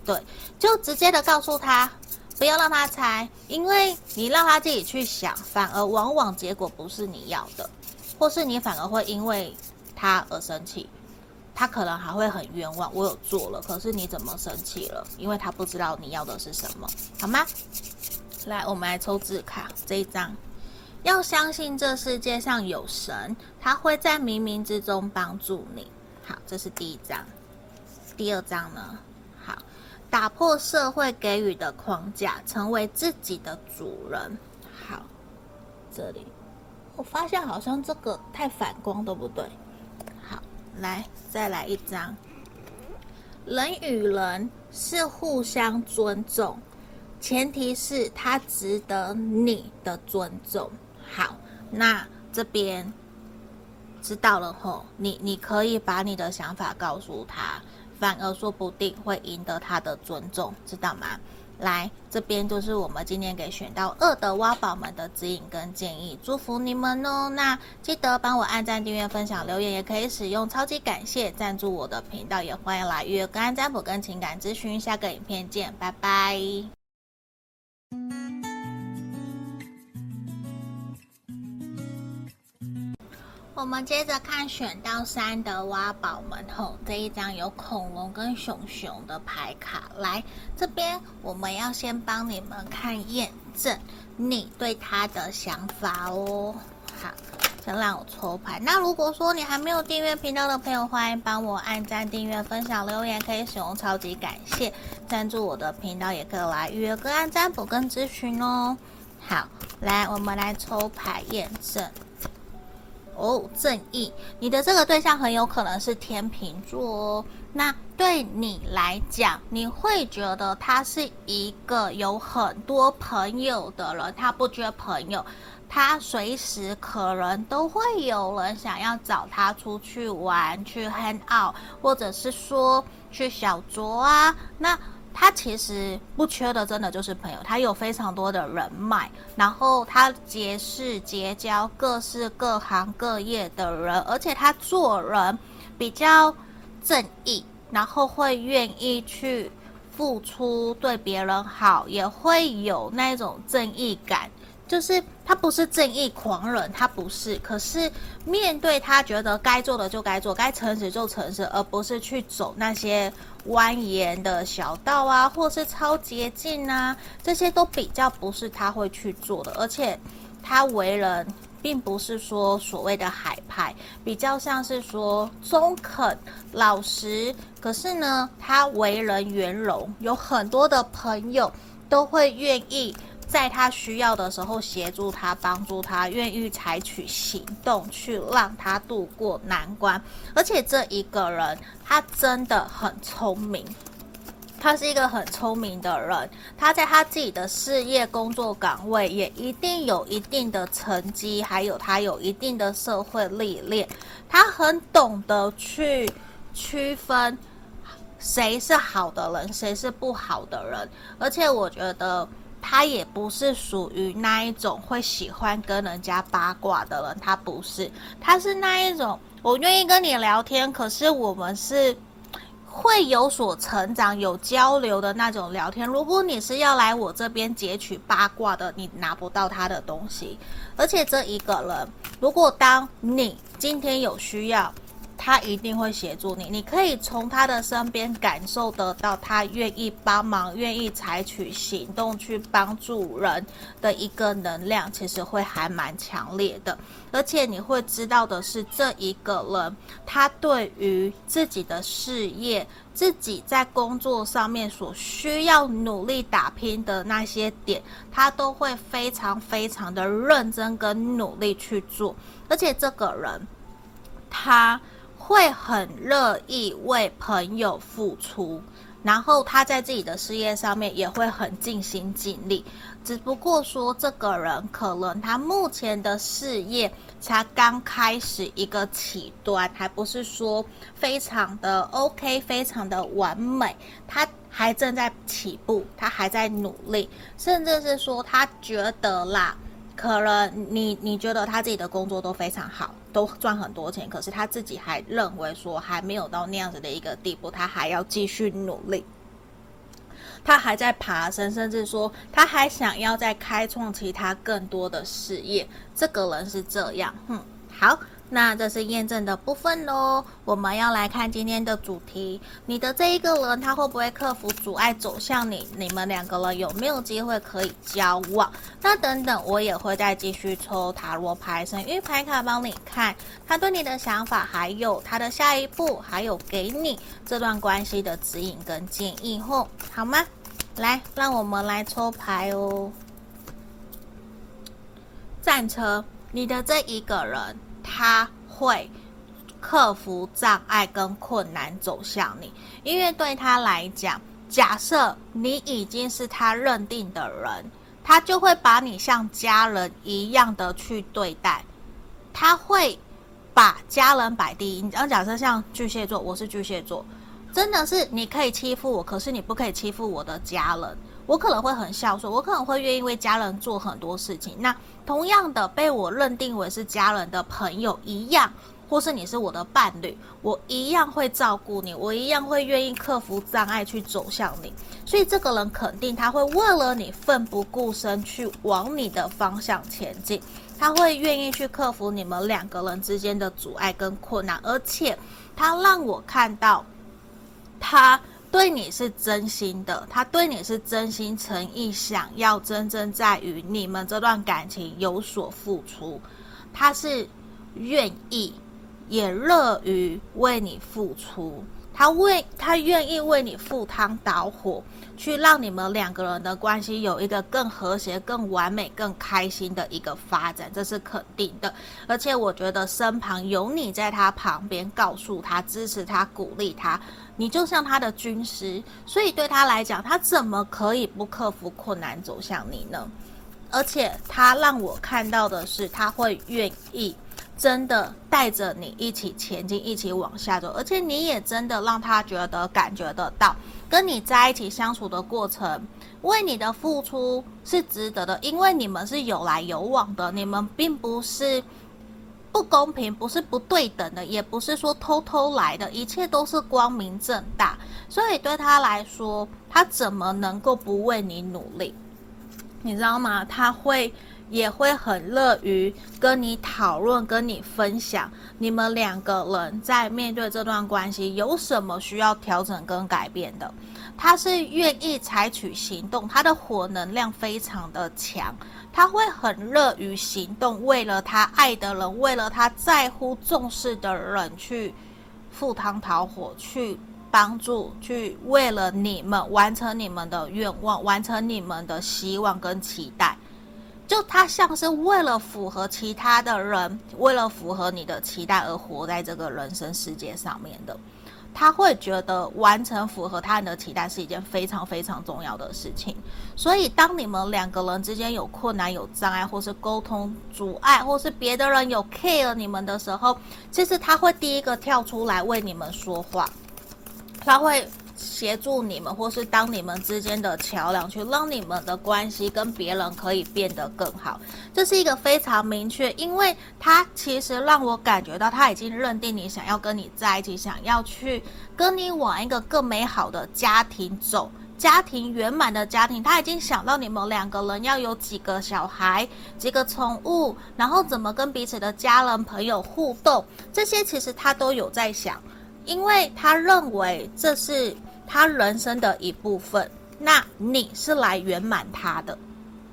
对，就直接的告诉他，不要让他猜，因为你让他自己去想，反而往往结果不是你要的，或是你反而会因为他而生气，他可能还会很冤枉。我有做了，可是你怎么生气了？因为他不知道你要的是什么，好吗？来，我们来抽字卡这一张，要相信这世界上有神，他会在冥冥之中帮助你。好，这是第一张。第二张呢？好，打破社会给予的框架，成为自己的主人。好，这里我发现好像这个太反光，对不对？好，来再来一张。人与人是互相尊重，前提是他值得你的尊重。好，那这边。知道了吼，你你可以把你的想法告诉他，反而说不定会赢得他的尊重，知道吗？来，这边就是我们今天给选到二的挖宝们的指引跟建议，祝福你们哦。那记得帮我按赞、订阅、分享、留言，也可以使用超级感谢赞助我的频道，也欢迎来约个安占卜跟情感咨询。下个影片见，拜拜。我们接着看选到三的挖宝们后，这一张有恐龙跟熊熊的牌卡。来这边，我们要先帮你们看验证你对他的想法哦。好，先让我抽牌。那如果说你还没有订阅频道的朋友，欢迎帮我按赞、订阅、分享、留言，可以使用超级感谢赞助我的频道，也可以来预约个案占卜跟咨询哦。好，来我们来抽牌验证。哦，正义，你的这个对象很有可能是天秤座哦。那对你来讲，你会觉得他是一个有很多朋友的人，他不缺朋友，他随时可能都会有人想要找他出去玩，去 hang out，或者是说去小酌啊。那他其实不缺的，真的就是朋友。他有非常多的人脉，然后他结识、结交各式各行各业的人，而且他做人比较正义，然后会愿意去付出，对别人好，也会有那种正义感。就是他不是正义狂人，他不是。可是面对他觉得该做的就该做，该诚实就诚实，而不是去走那些蜿蜒的小道啊，或是超捷径啊，这些都比较不是他会去做的。而且他为人并不是说所谓的海派，比较像是说中肯、老实。可是呢，他为人圆融，有很多的朋友都会愿意在他需要的时候协助他、帮助他，愿意采取行动去让他度过难关。而且这一个人，他真的很聪明。他是一个很聪明的人，他在他自己的事业工作岗位也一定有一定的成绩，还有他有一定的社会历练，他很懂得去区分谁是好的人，谁是不好的人，而且我觉得他也不是属于那一种会喜欢跟人家八卦的人，他不是，他是那一种我愿意跟你聊天，可是我们是。会有所成长、有交流的那种聊天。如果你是要来我这边截取八卦的，你拿不到他的东西。而且这一个人，如果当你今天有需要，他一定会协助你，你可以从他的身边感受得到他愿意帮忙、愿意采取行动去帮助人的一个能量，其实会还蛮强烈的。而且你会知道的是，这一个人他对于自己的事业、自己在工作上面所需要努力打拼的那些点，他都会非常非常的认真跟努力去做。而且这个人，他。会很乐意为朋友付出，然后他在自己的事业上面也会很尽心尽力。只不过说，这个人可能他目前的事业才刚开始一个起端，还不是说非常的 OK，非常的完美，他还正在起步，他还在努力，甚至是说他觉得啦。可能你你觉得他自己的工作都非常好，都赚很多钱，可是他自己还认为说还没有到那样子的一个地步，他还要继续努力，他还在爬升，甚至说他还想要再开创其他更多的事业。这个人是这样，嗯，好。那这是验证的部分哦，我们要来看今天的主题。你的这一个人，他会不会克服阻碍走向你？你们两个人有没有机会可以交往？那等等，我也会再继续抽塔罗牌、神諭牌卡帮你看他对你的想法，还有他的下一步，还有给你这段关系的指引跟建议后，好吗？来，让我们来抽牌哦。战车，你的这一个人。他会克服障碍跟困难走向你，因为对他来讲，假设你已经是他认定的人，他就会把你像家人一样的去对待。他会把家人摆第一。你要假设像巨蟹座，我是巨蟹座，真的是你可以欺负我，可是你不可以欺负我的家人。我可能会很孝顺，我可能会愿意为家人做很多事情。那同样的，被我认定为是家人的朋友一样，或是你是我的伴侣，我一样会照顾你，我一样会愿意克服障碍去走向你。所以这个人肯定他会为了你奋不顾身去往你的方向前进，他会愿意去克服你们两个人之间的阻碍跟困难，而且他让我看到他。对你是真心的，他对你是真心诚意，想要真正在于你们这段感情有所付出，他是愿意，也乐于为你付出。他为他愿意为你赴汤蹈火，去让你们两个人的关系有一个更和谐、更完美、更开心的一个发展，这是肯定的。而且我觉得身旁有你在他旁边，告诉他、支持他、鼓励他，你就像他的军师，所以对他来讲，他怎么可以不克服困难走向你呢？而且他让我看到的是，他会愿意。真的带着你一起前进，一起往下走，而且你也真的让他觉得感觉得到，跟你在一起相处的过程，为你的付出是值得的，因为你们是有来有往的，你们并不是不公平，不是不对等的，也不是说偷偷来的，一切都是光明正大，所以对他来说，他怎么能够不为你努力？你知道吗？他会。也会很乐于跟你讨论、跟你分享，你们两个人在面对这段关系有什么需要调整跟改变的。他是愿意采取行动，他的火能量非常的强，他会很乐于行动，为了他爱的人，为了他在乎重视的人去赴汤蹈火，去帮助，去为了你们完成你们的愿望，完成你们的希望跟期待。就他像是为了符合其他的人，为了符合你的期待而活在这个人生世界上面的。他会觉得完成符合他人的期待是一件非常非常重要的事情，所以当你们两个人之间有困难、有障碍，或是沟通阻碍，或是别的人有 care 你们的时候，其实他会第一个跳出来为你们说话，他会。协助你们，或是当你们之间的桥梁，去让你们的关系跟别人可以变得更好。这是一个非常明确，因为他其实让我感觉到他已经认定你想要跟你在一起，想要去跟你往一个更美好的家庭走，家庭圆满的家庭。他已经想到你们两个人要有几个小孩、几个宠物，然后怎么跟彼此的家人朋友互动，这些其实他都有在想，因为他认为这是。他人生的一部分，那你是来圆满他的，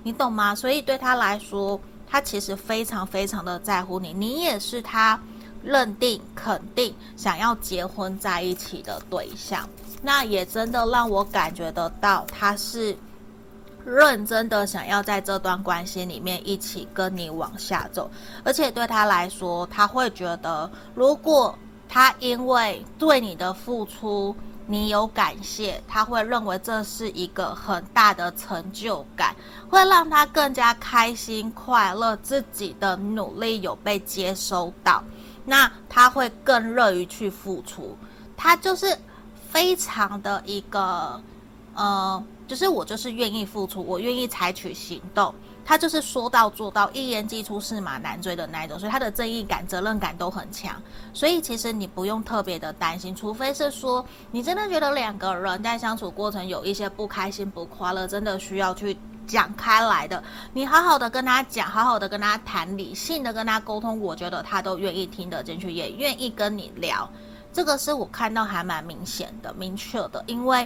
你懂吗？所以对他来说，他其实非常非常的在乎你，你也是他认定、肯定想要结婚在一起的对象。那也真的让我感觉得到，他是认真的想要在这段关系里面一起跟你往下走，而且对他来说，他会觉得，如果他因为对你的付出，你有感谢，他会认为这是一个很大的成就感，会让他更加开心快乐，自己的努力有被接收到，那他会更乐于去付出。他就是非常的一个，呃，就是我就是愿意付出，我愿意采取行动。他就是说到做到，一言既出驷马难追的那一种，所以他的正义感、责任感都很强。所以其实你不用特别的担心，除非是说你真的觉得两个人在相处过程有一些不开心、不快乐，真的需要去讲开来的。你好好的跟他讲，好好的跟他谈，理性的跟他沟通，我觉得他都愿意听得进去，也愿意跟你聊。这个是我看到还蛮明显的、明确的，因为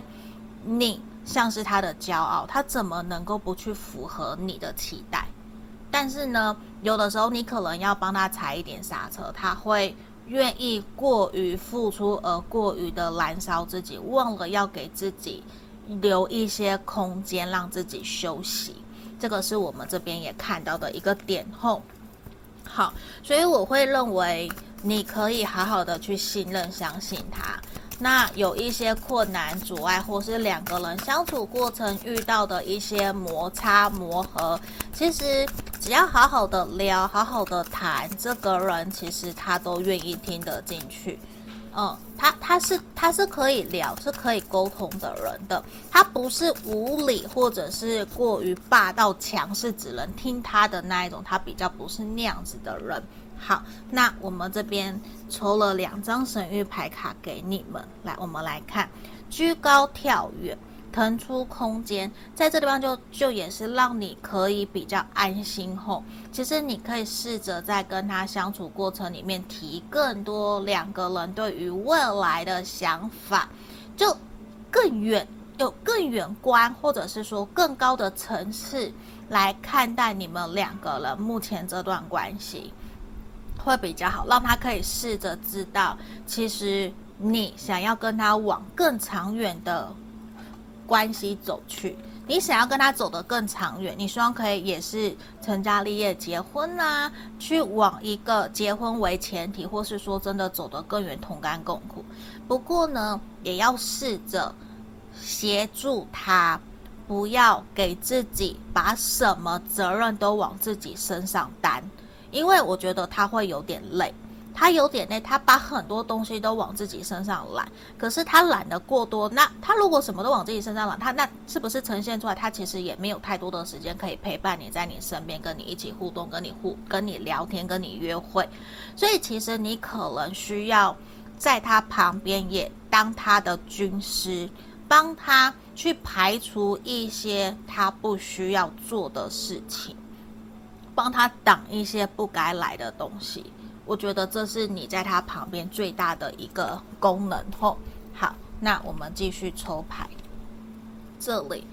你。像是他的骄傲，他怎么能够不去符合你的期待？但是呢，有的时候你可能要帮他踩一点刹车，他会愿意过于付出而过于的燃烧自己，忘了要给自己留一些空间，让自己休息。这个是我们这边也看到的一个点后。好，所以我会认为你可以好好的去信任、相信他。那有一些困难阻碍，或是两个人相处过程遇到的一些摩擦磨合，其实只要好好的聊，好好的谈，这个人其实他都愿意听得进去。嗯，他他是他是可以聊，是可以沟通的人的，他不是无理或者是过于霸道强势，只能听他的那一种，他比较不是那样子的人。好，那我们这边抽了两张神谕牌卡给你们，来，我们来看，居高跳远，腾出空间，在这地方就就也是让你可以比较安心后，其实你可以试着在跟他相处过程里面提更多两个人对于未来的想法，就更远，有更远观，或者是说更高的层次来看待你们两个人目前这段关系。会比较好，让他可以试着知道，其实你想要跟他往更长远的关系走去，你想要跟他走得更长远，你希望可以也是成家立业、结婚啊，去往一个结婚为前提，或是说真的走得更远、同甘共苦。不过呢，也要试着协助他，不要给自己把什么责任都往自己身上担。因为我觉得他会有点累，他有点累，他把很多东西都往自己身上揽，可是他揽得过多，那他如果什么都往自己身上揽，他那是不是呈现出来，他其实也没有太多的时间可以陪伴你在你身边，跟你一起互动，跟你互跟你聊天，跟你约会，所以其实你可能需要在他旁边也当他的军师，帮他去排除一些他不需要做的事情。帮他挡一些不该来的东西，我觉得这是你在他旁边最大的一个功能。吼，好，那我们继续抽牌。这里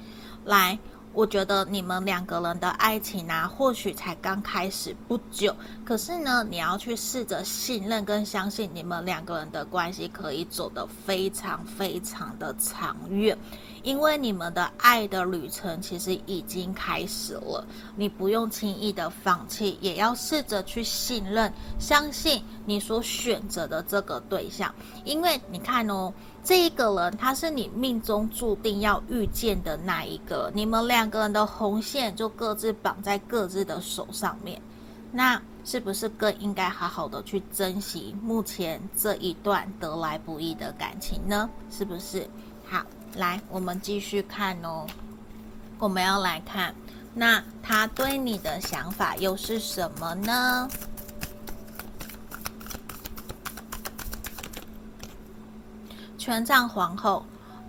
来。我觉得你们两个人的爱情啊，或许才刚开始不久，可是呢，你要去试着信任跟相信你们两个人的关系可以走得非常非常的长远，因为你们的爱的旅程其实已经开始了，你不用轻易的放弃，也要试着去信任、相信你所选择的这个对象，因为你看哦。这一个人，他是你命中注定要遇见的那一个，你们两个人的红线就各自绑在各自的手上面，那是不是更应该好好的去珍惜目前这一段得来不易的感情呢？是不是？好，来，我们继续看哦。我们要来看，那他对你的想法又是什么呢？权杖皇后，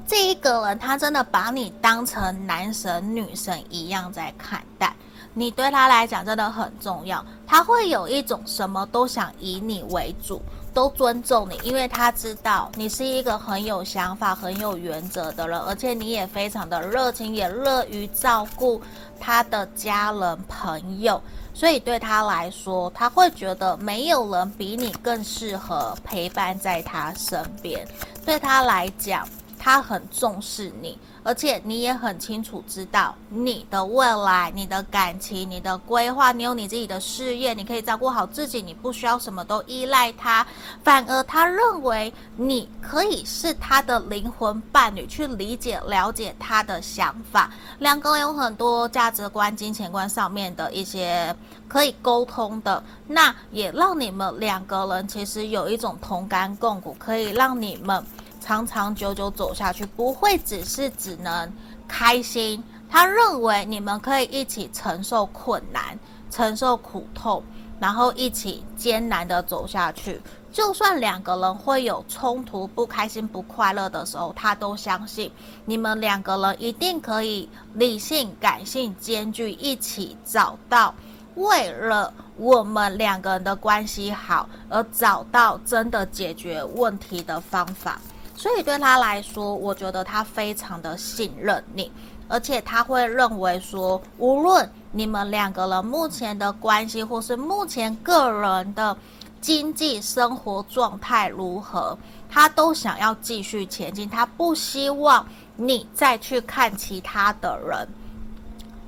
这一个人他真的把你当成男神女神一样在看待，你对他来讲真的很重要。他会有一种什么都想以你为主，都尊重你，因为他知道你是一个很有想法、很有原则的人，而且你也非常的热情，也乐于照顾他的家人朋友。所以对他来说，他会觉得没有人比你更适合陪伴在他身边。对他来讲，他很重视你，而且你也很清楚知道你的未来、你的感情、你的规划。你有你自己的事业，你可以照顾好自己，你不需要什么都依赖他。反而他认为你可以是他的灵魂伴侣，去理解、了解他的想法。两个人有很多价值观、金钱观上面的一些可以沟通的，那也让你们两个人其实有一种同甘共苦，可以让你们。长长久久走下去，不会只是只能开心。他认为你们可以一起承受困难、承受苦痛，然后一起艰难的走下去。就算两个人会有冲突、不开心、不快乐的时候，他都相信你们两个人一定可以理性、感性兼具，一起找到为了我们两个人的关系好而找到真的解决问题的方法。所以对他来说，我觉得他非常的信任你，而且他会认为说，无论你们两个人目前的关系，或是目前个人的经济生活状态如何，他都想要继续前进。他不希望你再去看其他的人，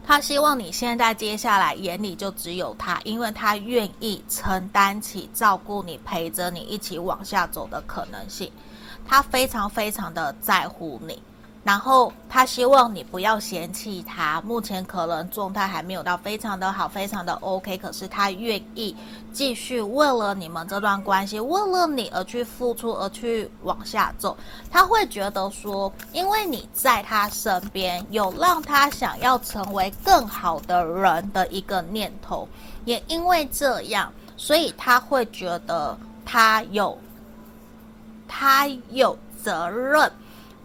他希望你现在接下来眼里就只有他，因为他愿意承担起照顾你、陪着你一起往下走的可能性。他非常非常的在乎你，然后他希望你不要嫌弃他。目前可能状态还没有到非常的好，非常的 OK，可是他愿意继续为了你们这段关系，为了你而去付出，而去往下走。他会觉得说，因为你在他身边，有让他想要成为更好的人的一个念头，也因为这样，所以他会觉得他有。他有责任，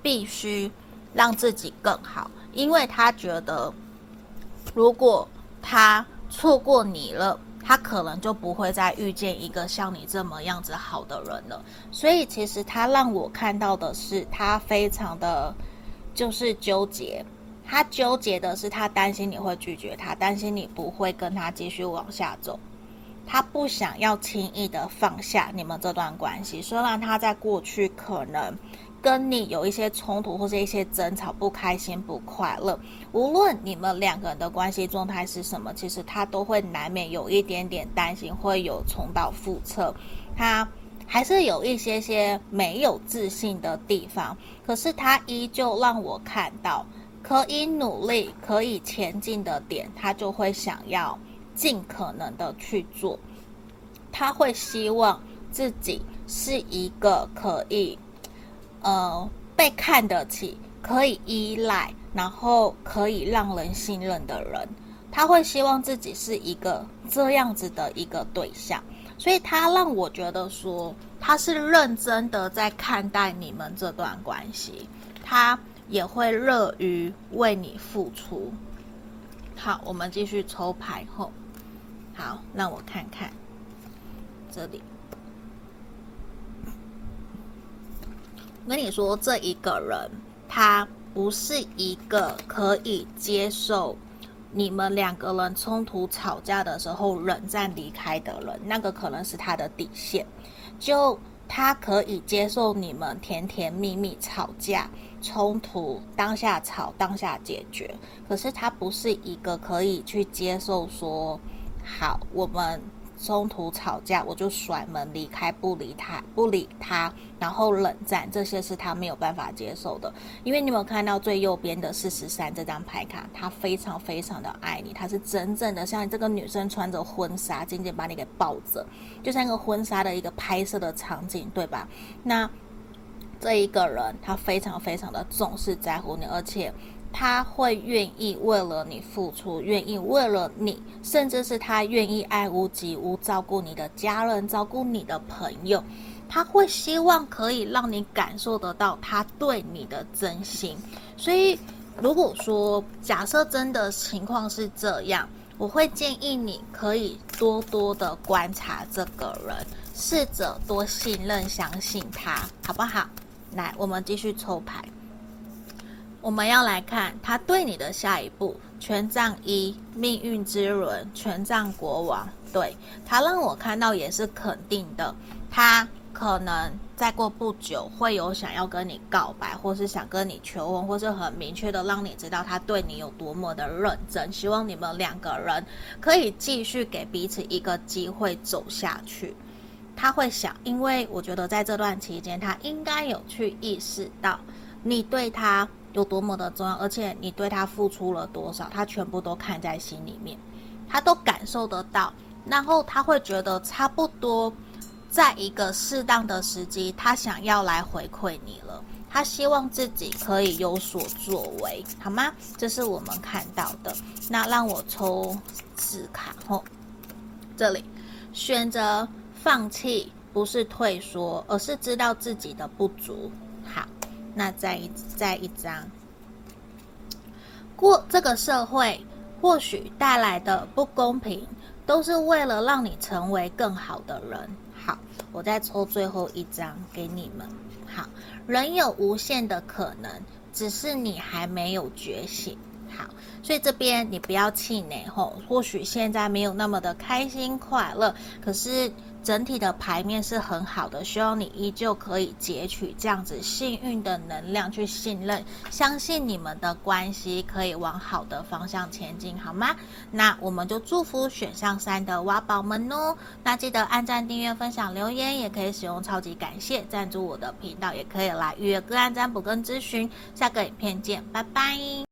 必须让自己更好，因为他觉得，如果他错过你了，他可能就不会再遇见一个像你这么样子好的人了。所以，其实他让我看到的是，他非常的，就是纠结。他纠结的是，他担心你会拒绝他，担心你不会跟他继续往下走。他不想要轻易的放下你们这段关系，虽然他在过去可能跟你有一些冲突或者一些争吵，不开心、不快乐。无论你们两个人的关系状态是什么，其实他都会难免有一点点担心，会有重蹈覆辙。他还是有一些些没有自信的地方，可是他依旧让我看到可以努力、可以前进的点，他就会想要。尽可能的去做，他会希望自己是一个可以，呃，被看得起、可以依赖，然后可以让人信任的人。他会希望自己是一个这样子的一个对象，所以他让我觉得说，他是认真的在看待你们这段关系，他也会乐于为你付出。好，我们继续抽牌后。好，让我看看这里。我跟你说，这一个人他不是一个可以接受你们两个人冲突吵架的时候冷战离开的人，那个可能是他的底线。就他可以接受你们甜甜蜜蜜吵架冲突，当下吵当下解决，可是他不是一个可以去接受说，好，我们。中途吵架，我就甩门离开，不理他，不理他，然后冷战，这些是他没有办法接受的。因为你有没有看到最右边的四十三这张牌卡？他非常非常的爱你，他是真正的像这个女生穿着婚纱，紧紧把你给抱着，就像一个婚纱的一个拍摄的场景，对吧？那这一个人，他非常非常的重视在乎你，而且。他会愿意为了你付出，愿意为了你，甚至是他愿意爱屋及乌，照顾你的家人，照顾你的朋友。他会希望可以让你感受得到他对你的真心。所以，如果说假设真的情况是这样，我会建议你可以多多的观察这个人，试着多信任、相信他，好不好？来，我们继续抽牌。我们要来看他对你的下一步，权杖一，命运之轮，权杖国王，对，他让我看到也是肯定的，他可能再过不久会有想要跟你告白，或是想跟你求婚，或是很明确的让你知道他对你有多么的认真，希望你们两个人可以继续给彼此一个机会走下去。他会想，因为我觉得在这段期间，他应该有去意识到你对他。有多么的重要，而且你对他付出了多少，他全部都看在心里面，他都感受得到，然后他会觉得差不多，在一个适当的时机，他想要来回馈你了，他希望自己可以有所作为，好吗？这是我们看到的。那让我抽四卡哦，这里选择放弃不是退缩，而是知道自己的不足。好。那再一再一张，过这个社会或许带来的不公平，都是为了让你成为更好的人。好，我再抽最后一张给你们。好，人有无限的可能，只是你还没有觉醒。好，所以这边你不要气馁吼，或许现在没有那么的开心快乐，可是。整体的牌面是很好的，希望你依旧可以截取这样子幸运的能量，去信任、相信你们的关系可以往好的方向前进，好吗？那我们就祝福选项三的挖宝们哦。那记得按赞、订阅、分享、留言，也可以使用超级感谢赞助我的频道，也可以来预约个案占卜跟咨询。下个影片见，拜拜。